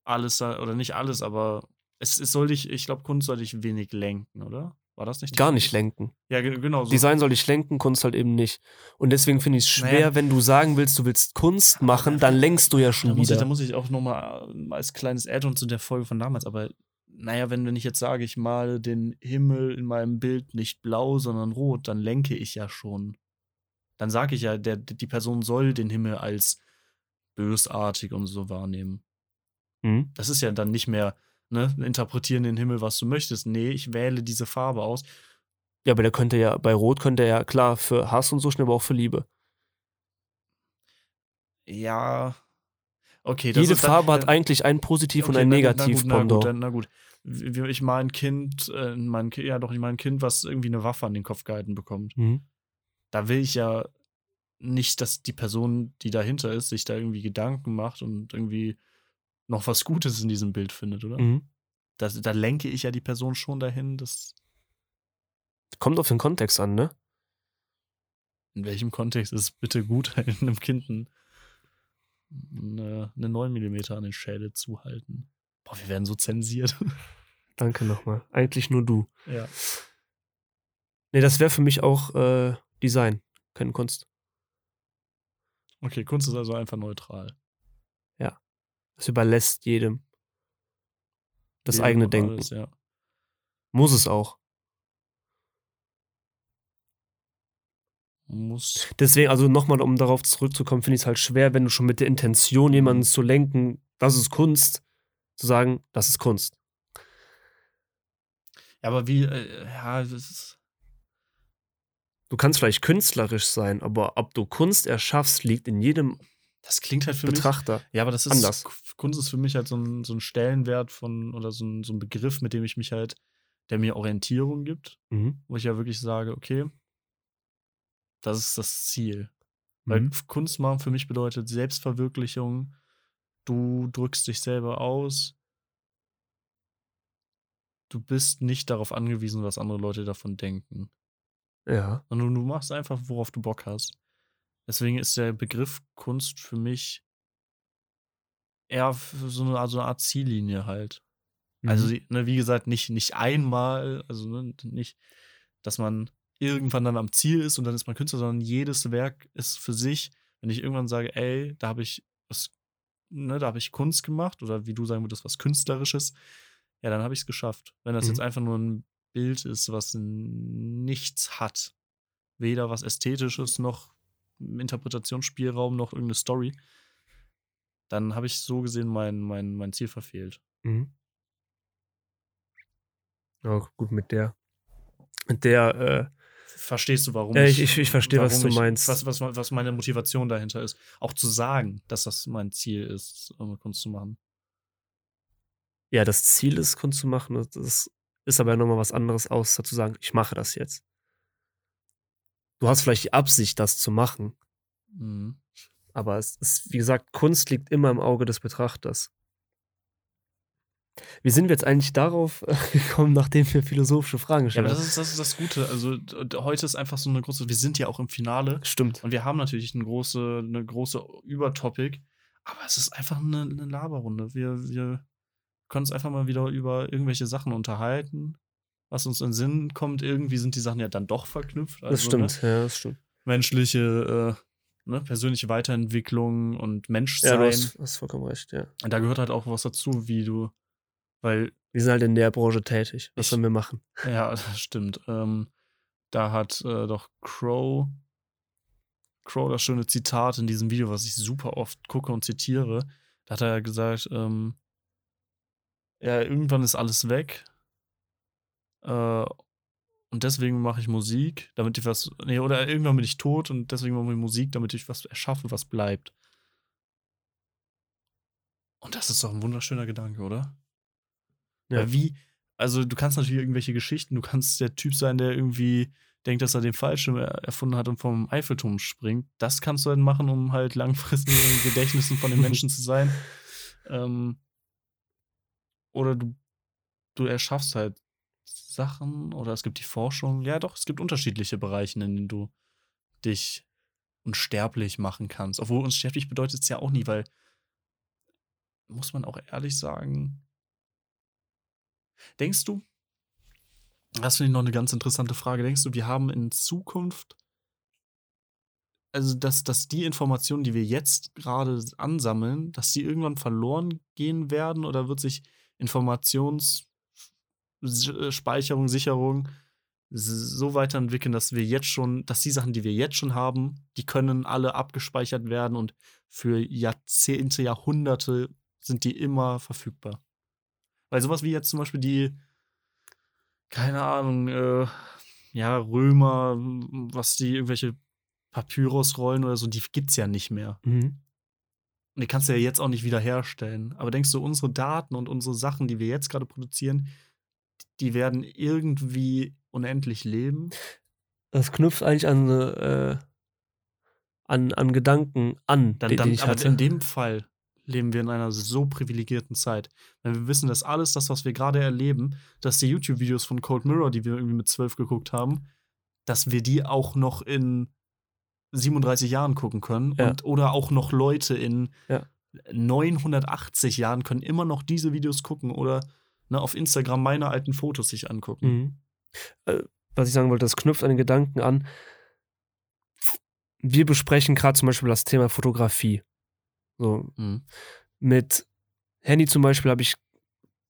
alles, oder nicht alles, aber es, es soll dich, ich glaube, Kunst soll dich wenig lenken, oder? War das nicht? Gar nicht lenken. Ja, genau. So. Design soll dich lenken, Kunst halt eben nicht. Und deswegen finde ich es schwer, naja. wenn du sagen willst, du willst Kunst machen, dann lenkst du ja schon da wieder. Ich, da muss ich auch nochmal äh, als kleines Add-on zu der Folge von damals, aber naja, wenn, wenn ich jetzt sage, ich male den Himmel in meinem Bild nicht blau, sondern rot, dann lenke ich ja schon. Dann sage ich ja, der, die Person soll den Himmel als bösartig und so wahrnehmen. Mhm. Das ist ja dann nicht mehr, ne, interpretieren den Himmel, was du möchtest. Nee, ich wähle diese Farbe aus. Ja, aber der könnte ja, bei Rot könnte er ja klar für Hass und so schnell, aber auch für Liebe. Ja. Okay, Jede ist, Farbe dann, hat eigentlich ein Positiv okay, und ein Negativ. Na, gut, na, gut, na gut, Ich mal ein Kind, äh, mein, ja doch, ich mal ein Kind, was irgendwie eine Waffe an den Kopf gehalten bekommt. Mhm. Da will ich ja nicht, dass die Person, die dahinter ist, sich da irgendwie Gedanken macht und irgendwie noch was Gutes in diesem Bild findet, oder? Mhm. Das, da lenke ich ja die Person schon dahin, dass. Kommt auf den Kontext an, ne? In welchem Kontext ist es bitte gut, <laughs> einem Kind eine, eine 9 mm an den Schädel zu halten? Boah, wir werden so zensiert. <laughs> Danke nochmal. Eigentlich nur du. Ja. Nee, das wäre für mich auch äh, Design, keine Kunst. Okay, Kunst ist also einfach neutral. Es überlässt jedem das jedem eigene Denken. Alles, ja. Muss es auch. Muss. Deswegen, also nochmal, um darauf zurückzukommen, finde ich es halt schwer, wenn du schon mit der Intention, jemanden zu lenken, das ist Kunst, zu sagen, das ist Kunst. Ja, aber wie, äh, ja, das ist. Du kannst vielleicht künstlerisch sein, aber ob du Kunst erschaffst, liegt in jedem das klingt halt für Betrachter. mich. Ja, aber das ist. Anders. Kunst ist für mich halt so ein, so ein Stellenwert von, oder so ein, so ein Begriff, mit dem ich mich halt, der mir Orientierung gibt. Mhm. Wo ich ja wirklich sage, okay, das ist das Ziel. Mhm. Weil Kunst machen für mich bedeutet Selbstverwirklichung. Du drückst dich selber aus. Du bist nicht darauf angewiesen, was andere Leute davon denken. Ja. Sondern du machst einfach, worauf du Bock hast. Deswegen ist der Begriff Kunst für mich eher so eine, also eine Art Ziellinie halt. Also, mhm. Also, ne, wie gesagt, nicht, nicht einmal, also ne, nicht, dass man irgendwann dann am Ziel ist und dann ist man Künstler, sondern jedes Werk ist für sich, wenn ich irgendwann sage, ey, da habe ich was, ne, da habe ich Kunst gemacht oder wie du sagen würdest, was Künstlerisches, ja, dann habe ich es geschafft. Wenn das mhm. jetzt einfach nur ein Bild ist, was nichts hat, weder was Ästhetisches noch Interpretationsspielraum noch irgendeine Story, dann habe ich so gesehen mein, mein, mein Ziel verfehlt. Mhm. Ja, gut, mit der, mit der, äh, verstehst du, warum Äh, ich- ich- ich verstehe, was du ich- meinst. Was, was, was meine Motivation dahinter ist. Auch zu sagen, dass das mein Ziel ist, Kunst zu machen. Ja, das Ziel ist, Kunst zu machen. Das- Das ist aber nochmal was anderes, außer zu sagen, ich mache das jetzt. Du hast vielleicht die Absicht, das zu machen, Mhm. aber es ist, wie gesagt, Kunst liegt immer im Auge des Betrachters. Wie sind wir jetzt eigentlich darauf äh, <laughs> gekommen, nachdem wir philosophische Fragen Ja, aber gestellt das haben? ist, das ist das Gute. Also heute ist einfach so eine große, wir sind ja auch im Finale Stimmt. und wir haben natürlich eine große, eine große Übertopic, aber es ist einfach eine, eine Laberrunde. Wir, wir können uns einfach mal wieder über irgendwelche Sachen unterhalten, was uns in den Sinn kommt. Irgendwie sind die Sachen ja dann doch verknüpft. Das Also, ne, stimmt, ja, das stimmt. menschliche, äh, ne, persönliche Weiterentwicklung und Ja, Menschsein. du hast, hast vollkommen recht, ja. Und da gehört halt auch was dazu, wie du, weil Wir sind halt in der Branche tätig. Was Ich- sollen wir machen? Ja, <laughs> das stimmt. Ähm, da hat äh, doch Crow, Crow das schöne Zitat in diesem Video, was ich super oft gucke und zitiere. Da hat er gesagt, ähm, ja, irgendwann ist alles weg. Äh, und deswegen mache ich Musik, damit ich was. Nee, oder irgendwann bin ich tot und deswegen mache ich Musik, damit ich was erschaffe, was bleibt. Und das ist doch ein wunderschöner Gedanke, oder? Ja. Weil wie, also du kannst natürlich irgendwelche Geschichten, du kannst der Typ sein, der irgendwie denkt, dass er den Fallschirm er- erfunden hat und vom Eiffelturm springt. Das kannst du dann machen, um halt langfristig in den Gedächtnissen von den Menschen zu sein. <laughs> Ähm, oder du, du erschaffst halt Sachen oder es gibt die Forschung. Ja, doch, es gibt unterschiedliche Bereiche, in denen du dich unsterblich machen kannst. Obwohl unsterblich bedeutet es ja auch nie, weil muss man auch ehrlich sagen, Denkst du, das finde ich noch eine ganz interessante Frage, denkst du, wir haben in Zukunft, also dass, dass die Informationen, die wir jetzt gerade ansammeln, dass die irgendwann verloren gehen werden oder wird sich Informationsspeicherung, Sicherung s- so weiterentwickeln, dass wir jetzt schon, dass die Sachen, die wir jetzt schon haben, die können alle abgespeichert werden und für Jahrzehnte, Jahrhunderte sind die immer verfügbar. Weil sowas wie jetzt zum Beispiel die, keine Ahnung, äh, ja, Römer, was die irgendwelche Papyrusrollen oder so, die gibt's ja nicht mehr. Mhm. Und die kannst du ja jetzt auch nicht wiederherstellen. Aber denkst du, unsere Daten und unsere Sachen, die wir jetzt gerade produzieren, die werden irgendwie unendlich leben? Das knüpft eigentlich an, äh, an, an Gedanken an, Dann, den, dann, den aber hatte. in dem Fall leben wir in einer so privilegierten Zeit. Wenn wir wissen, dass alles das, was wir gerade erleben, dass die YouTube-Videos von Cold Mirror, die wir irgendwie mit zwölf geguckt haben, dass wir die auch noch in 37 Jahren gucken können. Ja. Und, oder auch noch Leute in Ja. 980 Jahren können immer noch diese Videos gucken oder ne, auf Instagram meine alten Fotos sich angucken. Mhm. Äh, was ich sagen wollte, das knüpft an den Gedanken an. Wir besprechen gerade zum Beispiel das Thema Fotografie. So, Mhm. mit Handy zum Beispiel habe ich,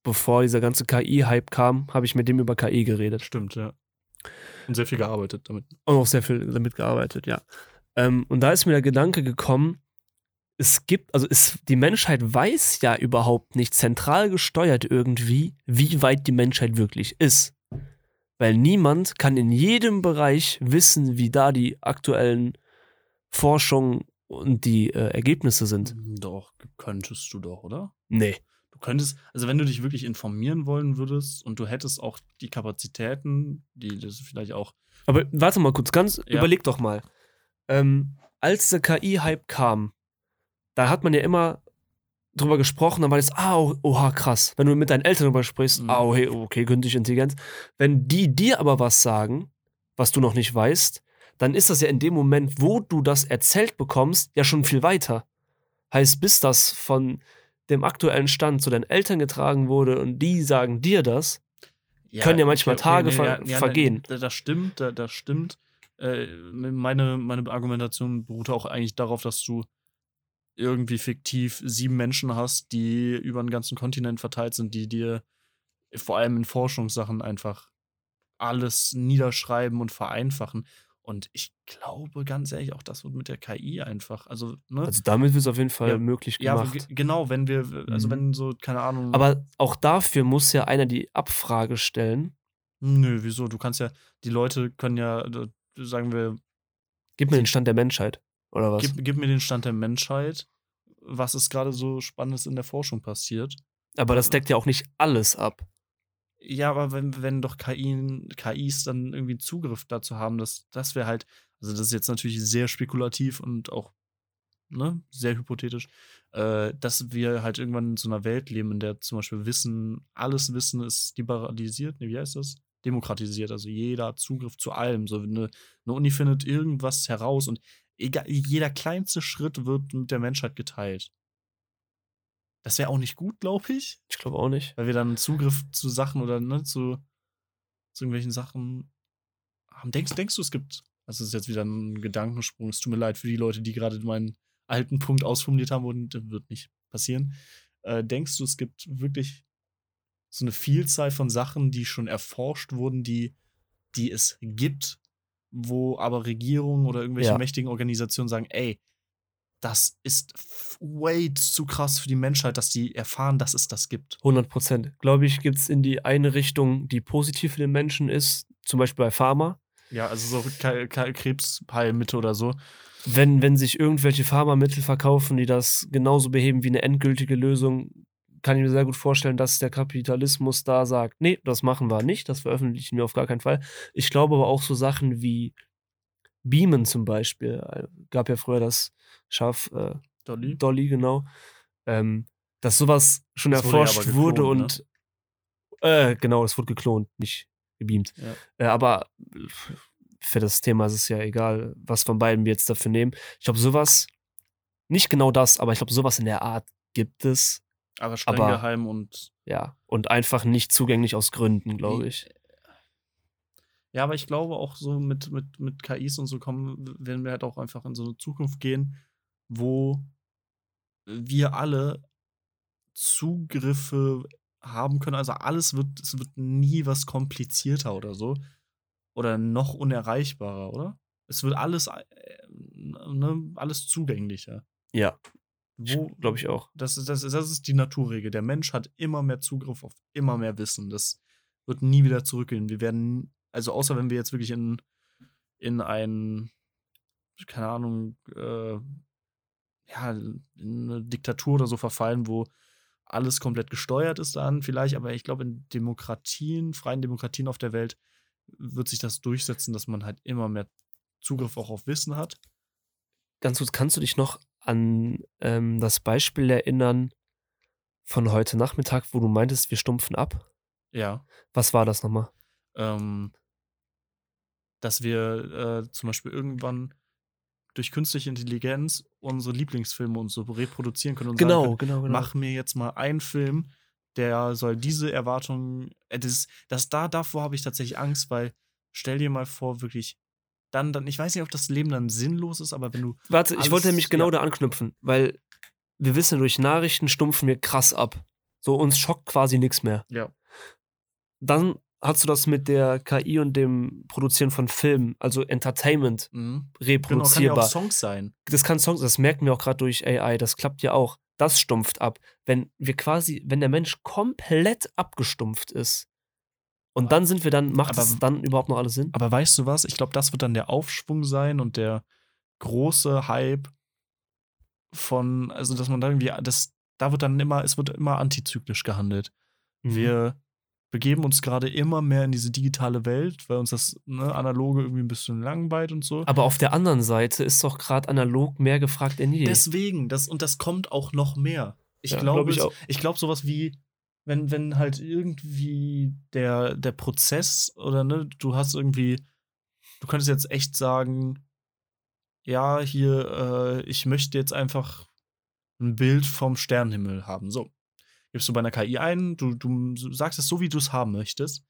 bevor dieser ganze KI-Hype kam, habe ich mit dem über KI geredet. Stimmt, ja. Und sehr viel gearbeitet damit. Und auch sehr viel damit gearbeitet, ja. Ähm, und da ist mir der Gedanke gekommen, es gibt, also es, die Menschheit weiß ja überhaupt nicht zentral gesteuert irgendwie, wie weit die Menschheit wirklich ist. Weil niemand kann in jedem Bereich wissen, wie da die aktuellen Forschungen und die äh, Ergebnisse sind. Doch, könntest du doch, oder? Nee. Du könntest, also wenn du dich wirklich informieren wollen würdest und du hättest auch die Kapazitäten, die das vielleicht auch. Aber warte mal kurz, ganz, Ja. überleg doch mal. Ähm, als der KI-Hype kam, da hat man ja immer drüber gesprochen, dann war das, ah, oh, oha, krass. Wenn du mit deinen Eltern drüber sprichst, Mhm. ah, okay, okay, künstliche Intelligenz. Wenn die dir aber was sagen, was du noch nicht weißt, dann ist das ja in dem Moment, wo du das erzählt bekommst, ja schon viel weiter. Heißt, bis das von dem aktuellen Stand zu deinen Eltern getragen wurde und die sagen dir das, Können ja manchmal Tage ver- vergehen. Da, das stimmt, da, das stimmt. Äh, meine, meine Argumentation beruhte auch eigentlich darauf, dass du irgendwie fiktiv sieben Menschen hast, die über den ganzen Kontinent verteilt sind, die dir vor allem in Forschungssachen einfach alles niederschreiben und vereinfachen. Und ich glaube ganz ehrlich, auch das wird mit der KI einfach. Also, ne? also damit wird es auf jeden Fall Ja, möglich ja, gemacht. ge- genau, wenn wir, also Mhm. wenn so, keine Ahnung. Aber auch dafür muss ja einer die Abfrage stellen. Nö, wieso? Du kannst ja, die Leute können ja, äh, sagen wir, Gib mir den Stand der Menschheit, oder was? gib, gib mir den Stand der Menschheit. Was ist gerade so Spannendes in der Forschung passiert? Aber das deckt ja auch nicht alles ab. Ja, aber wenn, wenn doch KI, KIs dann irgendwie Zugriff dazu haben, dass das wäre halt, also das ist jetzt natürlich sehr spekulativ und auch ne, sehr hypothetisch, äh, dass wir halt irgendwann in so einer Welt leben, in der zum Beispiel Wissen, alles Wissen ist liberalisiert, ne, wie heißt das? Demokratisiert, also jeder hat Zugriff zu allem. So eine, eine Uni findet irgendwas heraus und egal, jeder kleinste Schritt wird mit der Menschheit geteilt. Das wäre auch nicht gut, glaube ich. Ich glaube auch nicht. Weil wir dann Zugriff zu Sachen oder ne, zu, zu irgendwelchen Sachen haben. Denkst, denkst du, es gibt, das ist jetzt wieder ein Gedankensprung, es tut mir leid für die Leute, die gerade meinen alten Punkt ausformuliert haben und das wird nicht passieren. Äh, denkst du, es gibt wirklich so eine Vielzahl von Sachen, die schon erforscht wurden, die, die es gibt, wo aber Regierungen oder irgendwelche Ja. mächtigen Organisationen sagen, ey, das ist way zu krass für die Menschheit, dass die erfahren, dass es das gibt. 100 Prozent. Glaube ich, gibt es in die eine Richtung, die positiv für den Menschen ist, zum Beispiel bei Pharma. Ja, also so Krebsheilmittel oder so. Wenn, wenn sich irgendwelche Pharmamittel verkaufen, die das genauso beheben wie eine endgültige Lösung, kann ich mir sehr gut vorstellen, dass der Kapitalismus da sagt, nee, das machen wir nicht, das veröffentlichen wir auf gar keinen Fall. Ich glaube aber auch so Sachen wie Beamen zum Beispiel. Äh, Gab ja früher das Schaf äh, Dolly. Dolly, genau. Ähm, dass sowas schon Das wurde ja erforscht aber wurde geklont, ne? und äh, genau, es wurde geklont, nicht gebeamt. Ja. Äh, aber für das Thema ist es ja egal, was von beiden wir jetzt dafür nehmen. Ich glaube, sowas, nicht genau das, aber ich glaube, sowas in der Art gibt es. Aber streng Aber- geheim und. Ja. Und einfach nicht zugänglich aus Gründen, glaube ich. Ja, aber ich glaube auch so mit, mit, mit KIs und so kommen, werden wir halt auch einfach in so eine Zukunft gehen, wo wir alle Zugriffe haben können. Also alles wird, es wird nie was komplizierter oder so. Oder noch unerreichbarer, oder? Es wird alles, äh, ne, alles zugänglicher. Ja, Wo, glaube ich auch. Das ist, das, ist, das ist die Naturregel. Der Mensch hat immer mehr Zugriff auf immer mehr Wissen. Das wird nie wieder zurückgehen. Wir werden, also außer wenn wir jetzt wirklich in, in ein, keine Ahnung, äh, ja, in eine Diktatur oder so verfallen, wo alles komplett gesteuert ist dann vielleicht, aber ich glaube, in Demokratien, freien Demokratien auf der Welt wird sich das durchsetzen, dass man halt immer mehr Zugriff auch auf Wissen hat. Ganz kurz, kannst du dich noch an ähm, das Beispiel erinnern von heute Nachmittag, wo du meintest, wir stumpfen ab? Ja. Was war das nochmal? ähm, dass wir äh, zum Beispiel irgendwann durch künstliche Intelligenz unsere Lieblingsfilme und so reproduzieren können und sagen Genau, können, genau, genau. mach mir jetzt mal einen Film, der soll diese Erwartungen, äh, das, das da, davor habe ich tatsächlich Angst, weil stell dir mal vor, wirklich, dann, dann, ich weiß nicht, ob das Leben dann sinnlos ist, aber wenn du, Warte, ich wollte nämlich genau ja. da anknüpfen, weil wir wissen, durch Nachrichten stumpfen wir krass ab. So, uns schockt quasi nichts mehr. ja, Dann hast du das mit der KI und dem Produzieren von Filmen, also Entertainment, mhm. genau, kann ja auch reproduzierbar. Songs sein. das kann Songs, das merken wir auch gerade durch AI, das klappt ja auch. Das stumpft ab. Wenn wir quasi, wenn der Mensch komplett abgestumpft ist und dann sind wir dann, macht Aber- es dann überhaupt noch alles Sinn? Aber weißt du was? Ich glaube, das wird dann der Aufschwung sein und der große Hype von, also dass man da irgendwie, das, da wird dann immer, es wird immer antizyklisch gehandelt. Mhm. Wir begeben uns gerade immer mehr in diese digitale Welt, weil uns das ne, analoge irgendwie ein bisschen langweilt und so. Aber auf der anderen Seite ist doch gerade analog mehr gefragt denn je. Deswegen, das, und das kommt auch noch mehr. Ich Ja, glaube, glaub ich ich glaube, sowas wie, wenn, wenn halt irgendwie der, der Prozess oder ne, du hast irgendwie, du könntest jetzt echt sagen, ja, hier, äh, ich möchte jetzt einfach ein Bild vom Sternenhimmel haben. So. Gibst du bei einer KI ein, du, du sagst es so, wie du es haben möchtest,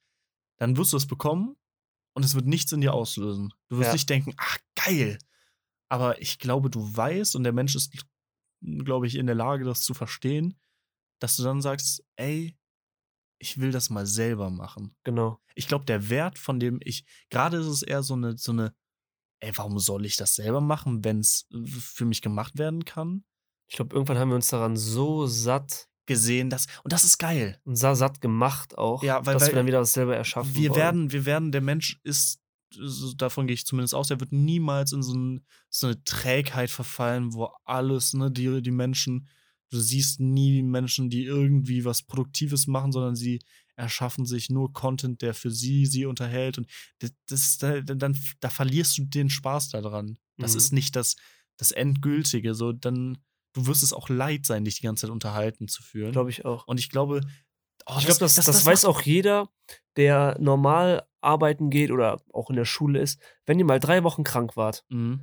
dann wirst du es bekommen und es wird nichts in dir auslösen. Du wirst Ja. nicht denken, ach, geil. Aber ich glaube, du weißt und der Mensch ist, glaube ich, in der Lage, das zu verstehen, dass du dann sagst, ey, ich will das mal selber machen. Genau. Ich glaube, der Wert von dem ich, gerade ist es eher so eine, so eine, ey, warum soll ich das selber machen, wenn es für mich gemacht werden kann? Ich glaube, irgendwann haben wir uns daran so satt Gesehen, dass, und das ist geil. und sa- satt gemacht auch, Ja, weil- dass weil wir dann wieder dasselbe erschaffen Wir wollen. werden, wir werden, der Mensch ist so, davon gehe ich zumindest aus, der wird niemals in so, ein, so eine Trägheit verfallen, wo alles, ne, die, die Menschen, du siehst nie Menschen, die irgendwie was Produktives machen, sondern sie erschaffen sich nur Content, der für sie sie unterhält. Und das, das da, dann, da verlierst du den Spaß daran. Das Mhm. ist nicht das, das Endgültige. So, dann, du wirst es auch leid sein, dich die ganze Zeit unterhalten zu fühlen. Glaube ich auch. Und ich glaube, oh, ich glaube, das, das, weiß auch jeder, der normal arbeiten geht oder auch in der Schule ist. Wenn ihr mal drei Wochen krank wart, Mhm.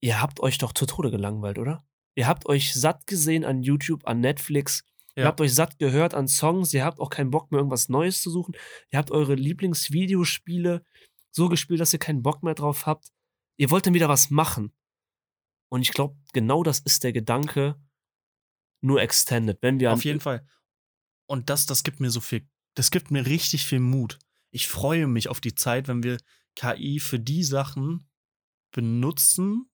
ihr habt euch doch zu Tode gelangweilt, oder? Ihr habt euch satt gesehen an YouTube, an Netflix. Ihr Ja. habt euch satt gehört an Songs. Ihr habt auch keinen Bock mehr, irgendwas Neues zu suchen. Ihr habt eure Lieblingsvideospiele so gespielt, dass ihr keinen Bock mehr drauf habt. Ihr wollt dann wieder was machen. Und ich glaube, genau das ist der Gedanke, nur extended. Wenn wir Auf jeden Fall. Und das, das gibt mir so viel, das gibt mir richtig viel Mut. Ich freue mich auf die Zeit, wenn wir KI für die Sachen benutzen,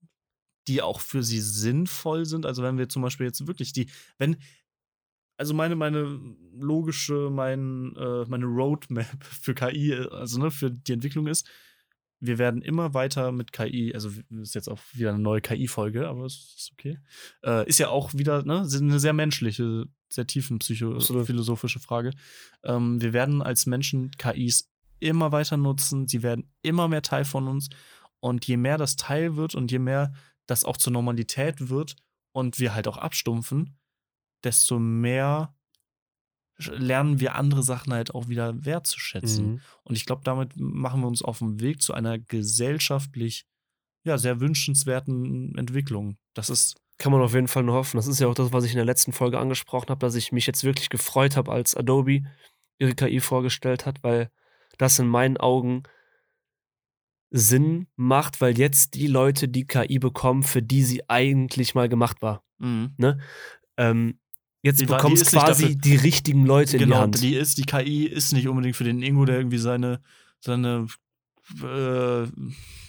die auch für sie sinnvoll sind. Also wenn wir zum Beispiel jetzt wirklich die, wenn, also meine, meine logische, mein, äh, meine Roadmap <laughs> für KI, äh, also ne, für die Entwicklung ist, wir werden immer weiter mit KI, also ist jetzt auch wieder eine neue KI-Folge, aber es ist okay. Äh, ist ja auch wieder ne, eine sehr menschliche, sehr tiefen Absolut. psychophilosophische Frage. Ähm, wir werden als Menschen KIs immer weiter nutzen, sie werden immer mehr Teil von uns. Und je mehr das Teil wird und je mehr das auch zur Normalität wird und wir halt auch abstumpfen, desto mehr lernen wir andere Sachen halt auch wieder wertzuschätzen. Mhm. Und ich glaube, damit machen wir uns auf dem Weg zu einer gesellschaftlich ja, sehr wünschenswerten Entwicklung. Das ist, Kann man auf jeden Fall nur hoffen. Das ist ja auch das, was ich in der letzten Folge angesprochen habe, dass ich mich jetzt wirklich gefreut habe, als Adobe ihre KI vorgestellt hat, weil das in meinen Augen Sinn macht, weil jetzt die Leute die KI bekommen, für die sie eigentlich mal gemacht war. Ähm, jetzt Die ist nicht quasi dafür- die richtigen Leute in die genau, Hand. die ist, die KI ist nicht unbedingt für den Ingo, der irgendwie seine, seine äh,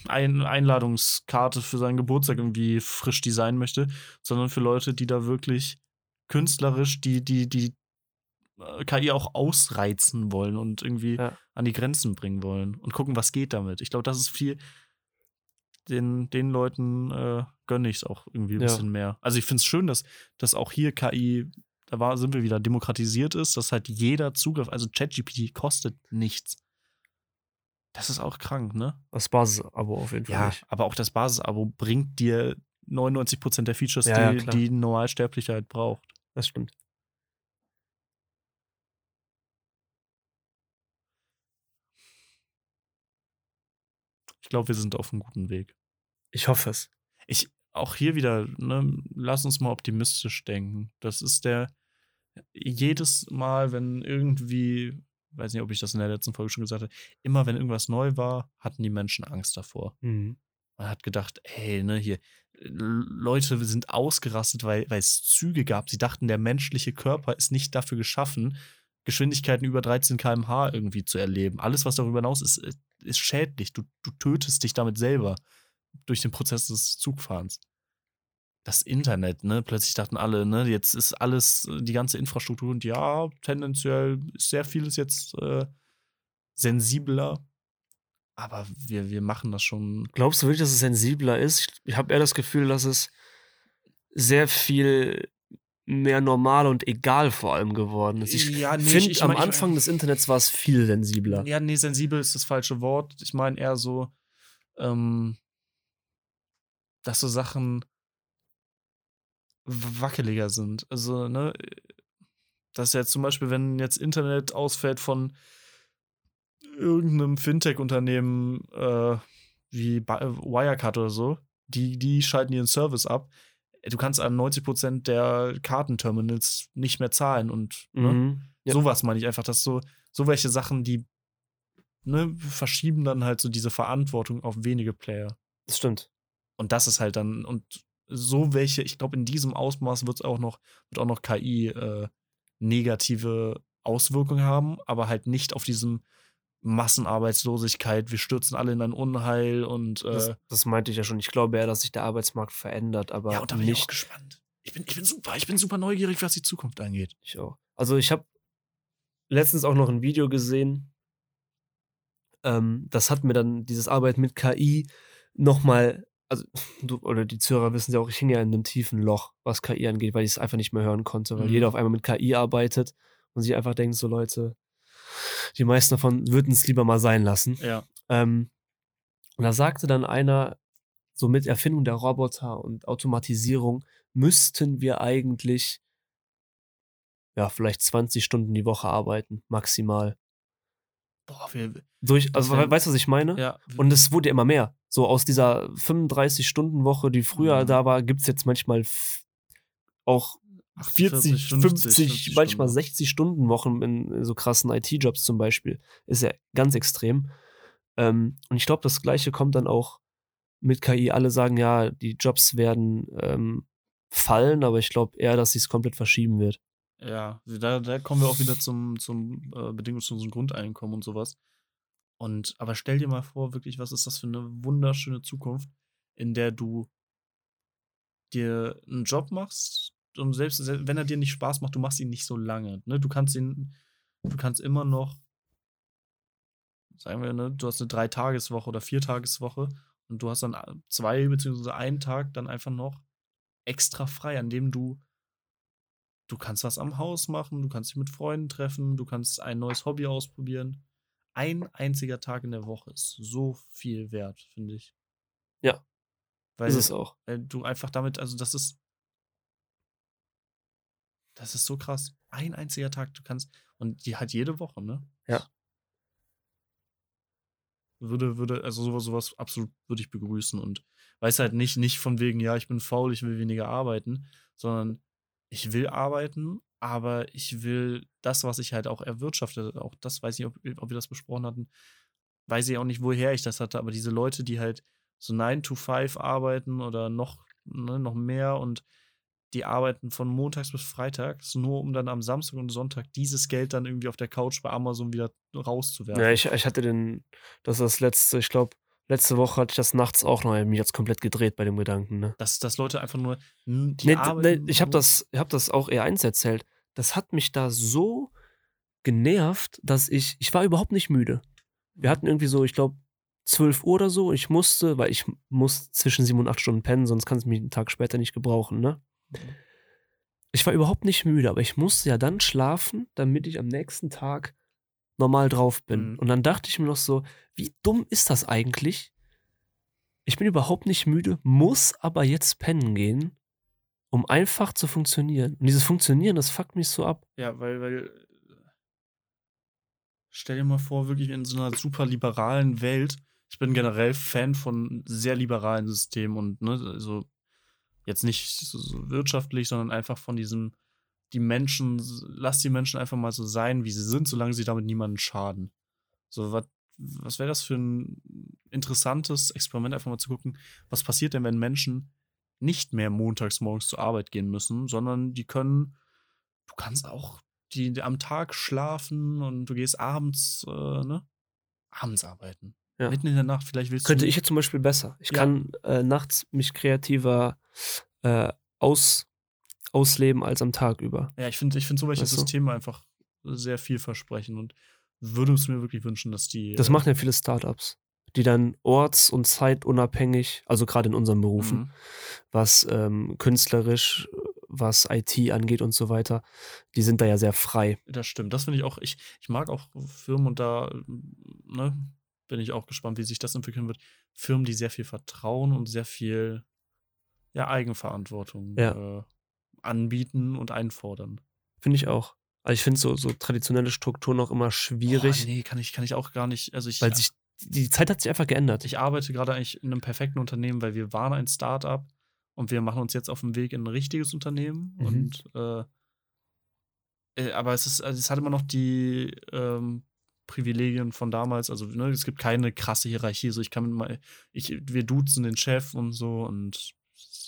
Ein Einladungskarte für seinen Geburtstag irgendwie frisch designen möchte, sondern für Leute, die da wirklich künstlerisch die, die, die KI auch ausreizen wollen und irgendwie Ja. an die Grenzen bringen wollen und gucken, was geht damit. Ich glaube, das ist viel. Den, den Leuten äh, gönne ich es auch irgendwie ein Ja. bisschen mehr. Also ich finde es schön, dass, dass auch hier KI, da war, sind wir wieder, demokratisiert ist, dass halt jeder Zugriff, also ChatGPT kostet nichts. Das ist auch krank, ne? Das Basisabo auf jeden Fall Ja, aber auch das Basisabo bringt dir 99% der Features, Ja, ja, die, klar. die ein Normalsterblicher halt braucht. Das stimmt. Ich glaube, wir sind auf einem guten Weg. Ich hoffe es. ich auch hier wieder, ne, lass uns mal optimistisch denken. Das ist der jedes Mal, wenn irgendwie, weiß nicht, ob ich das in der letzten Folge schon gesagt habe, immer wenn irgendwas neu war, hatten die Menschen Angst davor. Mhm. Man hat gedacht, ey, ne, hier, Leute sind ausgerastet, weil, weil es Züge gab. Sie dachten, der menschliche Körper ist nicht dafür geschaffen, Geschwindigkeiten über 13 km/h irgendwie zu erleben. Alles, was darüber hinaus ist, ist- ist schädlich. Du, du tötest dich damit selber durch den Prozess des Zugfahrens. Das Internet, ne? Plötzlich dachten alle, ne, jetzt ist alles, äh, die ganze Infrastruktur und ja, tendenziell ist sehr vieles jetzt äh, sensibler. Aber wir, wir machen das schon Glaubst du wirklich, dass es sensibler ist? Ich, ich habe eher das Gefühl, dass es sehr viel mehr normal und egal vor allem geworden ist. Ich Ja, nee, ich- finde, ich am mein- ich- Anfang des Internets war es viel sensibler. Ja, nee, sensibel ist das falsche Wort. Ich meine eher so, ähm, dass so Sachen wackeliger sind. Also, ne, dass jetzt zum Beispiel, wenn jetzt Internet ausfällt von irgendeinem Fintech-Unternehmen äh, wie Wirecard oder so, die, die schalten ihren Service ab. Du kannst an 90% der Kartenterminals nicht mehr zahlen und ne, Mhm. Ja. Sowas meine ich einfach, dass so, so welche Sachen, die ne, verschieben dann halt so diese Verantwortung auf wenige Player. Das stimmt. Und das ist halt dann, und so welche, ich glaube, in diesem Ausmaß wird es auch noch, wird auch noch KI äh, negative Auswirkungen haben, aber halt nicht auf diesem Massenarbeitslosigkeit, wir stürzen alle in ein Unheil und äh, Das, das meinte ich ja schon. Ich glaube eher, dass sich der Arbeitsmarkt verändert, aber ja, und da bin ich auch nicht. gespannt. Ich bin, ich bin super, ich bin super neugierig, was die Zukunft angeht. Ich auch. Also ich habe letztens auch noch ein Video gesehen. ähm, das hat mir dann dieses Arbeit mit KI nochmal, also du, oder die Zuhörer wissen ja auch, ich hing ja in einem tiefen Loch, was KI angeht, weil ich es einfach nicht mehr hören konnte, weil Mhm. jeder auf einmal mit KI arbeitet und sich einfach denkt, so Leute, die meisten davon würden es lieber mal sein lassen. Ja. Ähm, und da sagte dann einer, so mit Erfindung der Roboter und Automatisierung müssten wir eigentlich ja vielleicht 20 Stunden die Woche arbeiten, maximal. Boah, wir, Durch, also wär- weißt du, was ich meine? ja. Und es wurde ja immer mehr. So aus dieser 35-Stunden-Woche, die früher Mhm. da war, gibt es jetzt manchmal auch 40, 50, manchmal 60 Stunden Wochen in so krassen IT-Jobs zum Beispiel. Ist ja ganz extrem. Ähm, und ich glaube, das Gleiche kommt dann auch mit KI. Alle sagen ja, die Jobs werden ähm, fallen, aber ich glaube eher, dass sie es komplett verschieben wird. Ja, da, da kommen wir auch wieder zum, zum äh, bedingungslosen Grundeinkommen und sowas. Und aber stell dir mal vor, wirklich, was ist das für eine wunderschöne Zukunft, in der du dir einen Job machst und selbst se- wenn er dir nicht Spaß macht, du machst ihn nicht so lange. Ne? Du kannst ihn, du kannst immer noch, sagen wir, ne, du hast eine Dreitageswoche oder Viertageswoche und du hast dann a- zwei beziehungsweise einen Tag dann einfach noch extra frei, an dem du Du kannst was am Haus machen, du kannst dich mit Freunden treffen, du kannst ein neues Hobby ausprobieren. Ein einziger Tag in der Woche ist so viel wert, finde ich. Ja, Weil, ist es auch. weil du einfach damit, also das ist. Das ist so krass. Ein einziger Tag, du kannst. Und die halt jede Woche, ne? Ja. Würde, würde, also sowas, sowas absolut würde ich begrüßen und weiß halt nicht, nicht von wegen, ja, ich bin faul, ich will weniger arbeiten, sondern ich will arbeiten, aber ich will das, was ich halt auch erwirtschafte, auch das weiß ich nicht, ob, ob wir das besprochen hatten, weiß ich auch nicht, woher ich das hatte, aber diese Leute, die halt so 9 to 5 arbeiten oder noch, ne, noch mehr und die arbeiten von montags bis freitags, nur um dann am Samstag und Sonntag dieses Geld dann irgendwie auf der Couch bei Amazon wieder rauszuwerfen. Ja, ich, ich hatte den, das ist das letzte, ich glaube, letzte Woche hatte ich das nachts auch noch, mich jetzt komplett gedreht bei dem Gedanken, ne? dass, dass Leute einfach nur. Die Nee, arbeiten nee, ich habe das, ich hab das auch eher eins erzählt. Das hat mich da so genervt, dass ich, ich war überhaupt nicht müde. Wir hatten irgendwie so, ich glaube, 12 Uhr oder so. Ich musste, weil ich muss zwischen sieben und acht Stunden pennen, sonst kann es mich einen Tag später nicht gebrauchen, ne? Ich war überhaupt nicht müde, aber ich musste ja dann schlafen, damit ich am nächsten Tag normal drauf bin. Mhm. Und dann dachte ich mir noch so, wie dumm ist das eigentlich? Ich bin überhaupt nicht müde, muss aber jetzt pennen gehen, um einfach zu funktionieren. Und dieses Funktionieren, das fuckt mich so ab. Ja, weil, weil. Stell dir mal vor, wirklich in so einer super liberalen Welt. Ich bin generell Fan von sehr liberalen Systemen und, ne, also jetzt nicht so, so wirtschaftlich, sondern einfach von diesem, die Menschen, lass die Menschen einfach mal so sein, wie sie sind, solange sie damit niemanden schaden. So, was, was wäre das für ein interessantes Experiment, einfach mal zu gucken, was passiert denn, wenn Menschen nicht mehr montags morgens zur Arbeit gehen müssen, sondern die können, du kannst auch die, die am Tag schlafen und du gehst abends, äh, ne? Abends arbeiten. Ja. Mitten in der Nacht, vielleicht willst Könnte du. ich jetzt zum Beispiel besser. Ich Ja. kann äh, nachts mich kreativer äh, aus, ausleben als am Tag über. Ja, ich finde ich find so welche Weißt du? Systeme einfach sehr vielversprechend und würde es mir wirklich wünschen, dass die. Das äh, machen ja viele Startups, die dann orts- und zeitunabhängig, also gerade in unseren Berufen, mhm. was ähm, künstlerisch, was IT angeht und so weiter, die sind da ja sehr frei. Das stimmt. Das finde ich auch. Ich, ich mag auch Firmen und da ne, bin ich auch gespannt, wie sich das entwickeln wird. Firmen, die sehr viel Vertrauen und sehr viel ja, Eigenverantwortung Ja. äh, anbieten und einfordern. Finde ich auch. Also ich finde so, so traditionelle Strukturen auch immer schwierig, Boah, nee, kann ich, kann ich auch gar nicht. Also ich, weil sich die Zeit hat sich einfach geändert. ich arbeite gerade eigentlich in einem perfekten Unternehmen, weil wir waren ein Start-up und wir machen uns jetzt auf den Weg in ein richtiges Unternehmen. Mhm. Und äh, äh, aber es ist, also es hat immer noch die ähm, Privilegien von damals. Also ne, es gibt keine krasse Hierarchie. So ich kann mal, ich, wir duzen den Chef und so und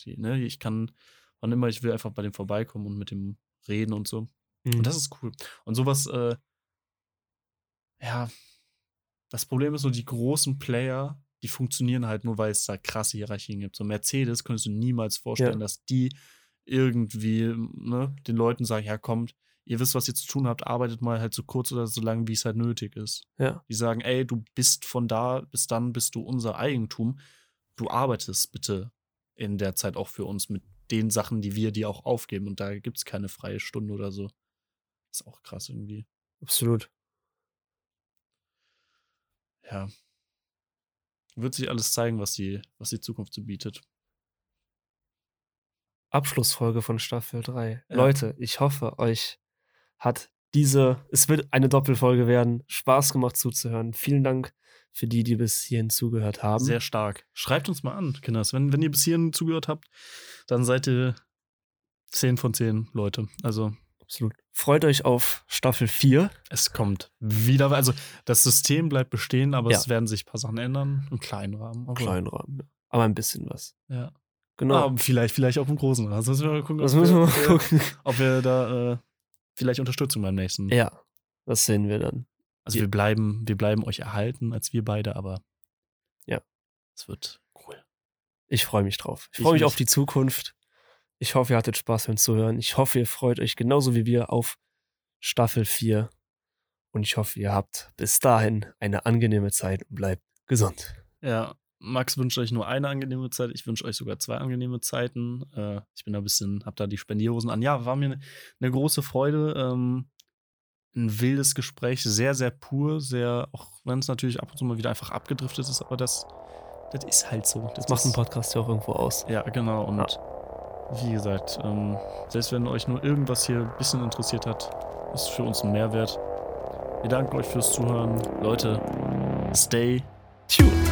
ne, ich kann, wann immer ich will, einfach bei dem vorbeikommen und mit dem reden und so. Mhm. Und das ist cool. Und sowas, äh, ja, das Problem ist so, die großen Player, die funktionieren halt nur, weil es da krasse Hierarchien gibt. So Mercedes könntest du niemals vorstellen, Ja. dass die irgendwie ne, den Leuten sagen, ja kommt, ihr wisst, was ihr zu tun habt, arbeitet mal halt so kurz oder so lange, wie es halt nötig ist. Ja. Die sagen, ey, du bist von da bis dann bist du unser Eigentum. Du arbeitest bitte in der Zeit auch für uns mit den Sachen, die wir dir auch aufgeben. Und da gibt es keine freie Stunde oder so. Ist auch krass irgendwie. Absolut. Ja. Wird sich alles zeigen, was die, was die Zukunft so bietet. Abschlussfolge von Staffel 3. Ja. Leute, ich hoffe, euch hat diese, es wird eine Doppelfolge werden, Spaß gemacht zuzuhören. Vielen Dank für die, die bis hierhin zugehört haben. Sehr stark. Schreibt uns mal an, Kinders. Wenn, wenn ihr bis hierhin zugehört habt, dann seid ihr 10 von 10 Leute. Also Absolut. Freut euch auf Staffel 4. es kommt wieder. Also das System bleibt bestehen, aber Ja. es werden sich ein paar Sachen ändern. Im kleinen Rahmen. Aber, Kleinen Rahmen. ja. Aber ein bisschen was. Ja. Genau. Ah, vielleicht, vielleicht auch im großen Rahmen. Das müssen wir mal gucken, das ob, müssen wir wir, mal gucken. ob wir da äh, vielleicht Unterstützung beim nächsten. Ja, das sehen wir dann. Also wir bleiben, wir bleiben euch erhalten als wir beide, aber Ja. es wird cool. Ich freue mich drauf. Ich Ich freue mich mich. auf die Zukunft. Ich hoffe, ihr hattet Spaß beim Zuhören. Ich hoffe, ihr freut euch genauso wie wir auf Staffel 4. Und ich hoffe, ihr habt bis dahin eine angenehme Zeit und bleibt gesund. Ja, Max wünscht euch nur eine angenehme Zeit. Ich wünsche euch sogar zwei angenehme Zeiten. Äh, ich bin da ein bisschen, hab da die Spendierhosen an. Ja, war mir eine ne große Freude. Ähm, ein wildes Gespräch, sehr, sehr pur, sehr, auch wenn es natürlich ab und zu mal wieder einfach abgedriftet ist, aber das, das ist halt so. Das macht ist, ein Podcast ja auch irgendwo aus. Ja, genau. Und wie gesagt, ähm, selbst wenn euch nur irgendwas hier ein bisschen interessiert hat, ist für uns ein Mehrwert. Wir danken euch fürs Zuhören. Leute, stay tuned.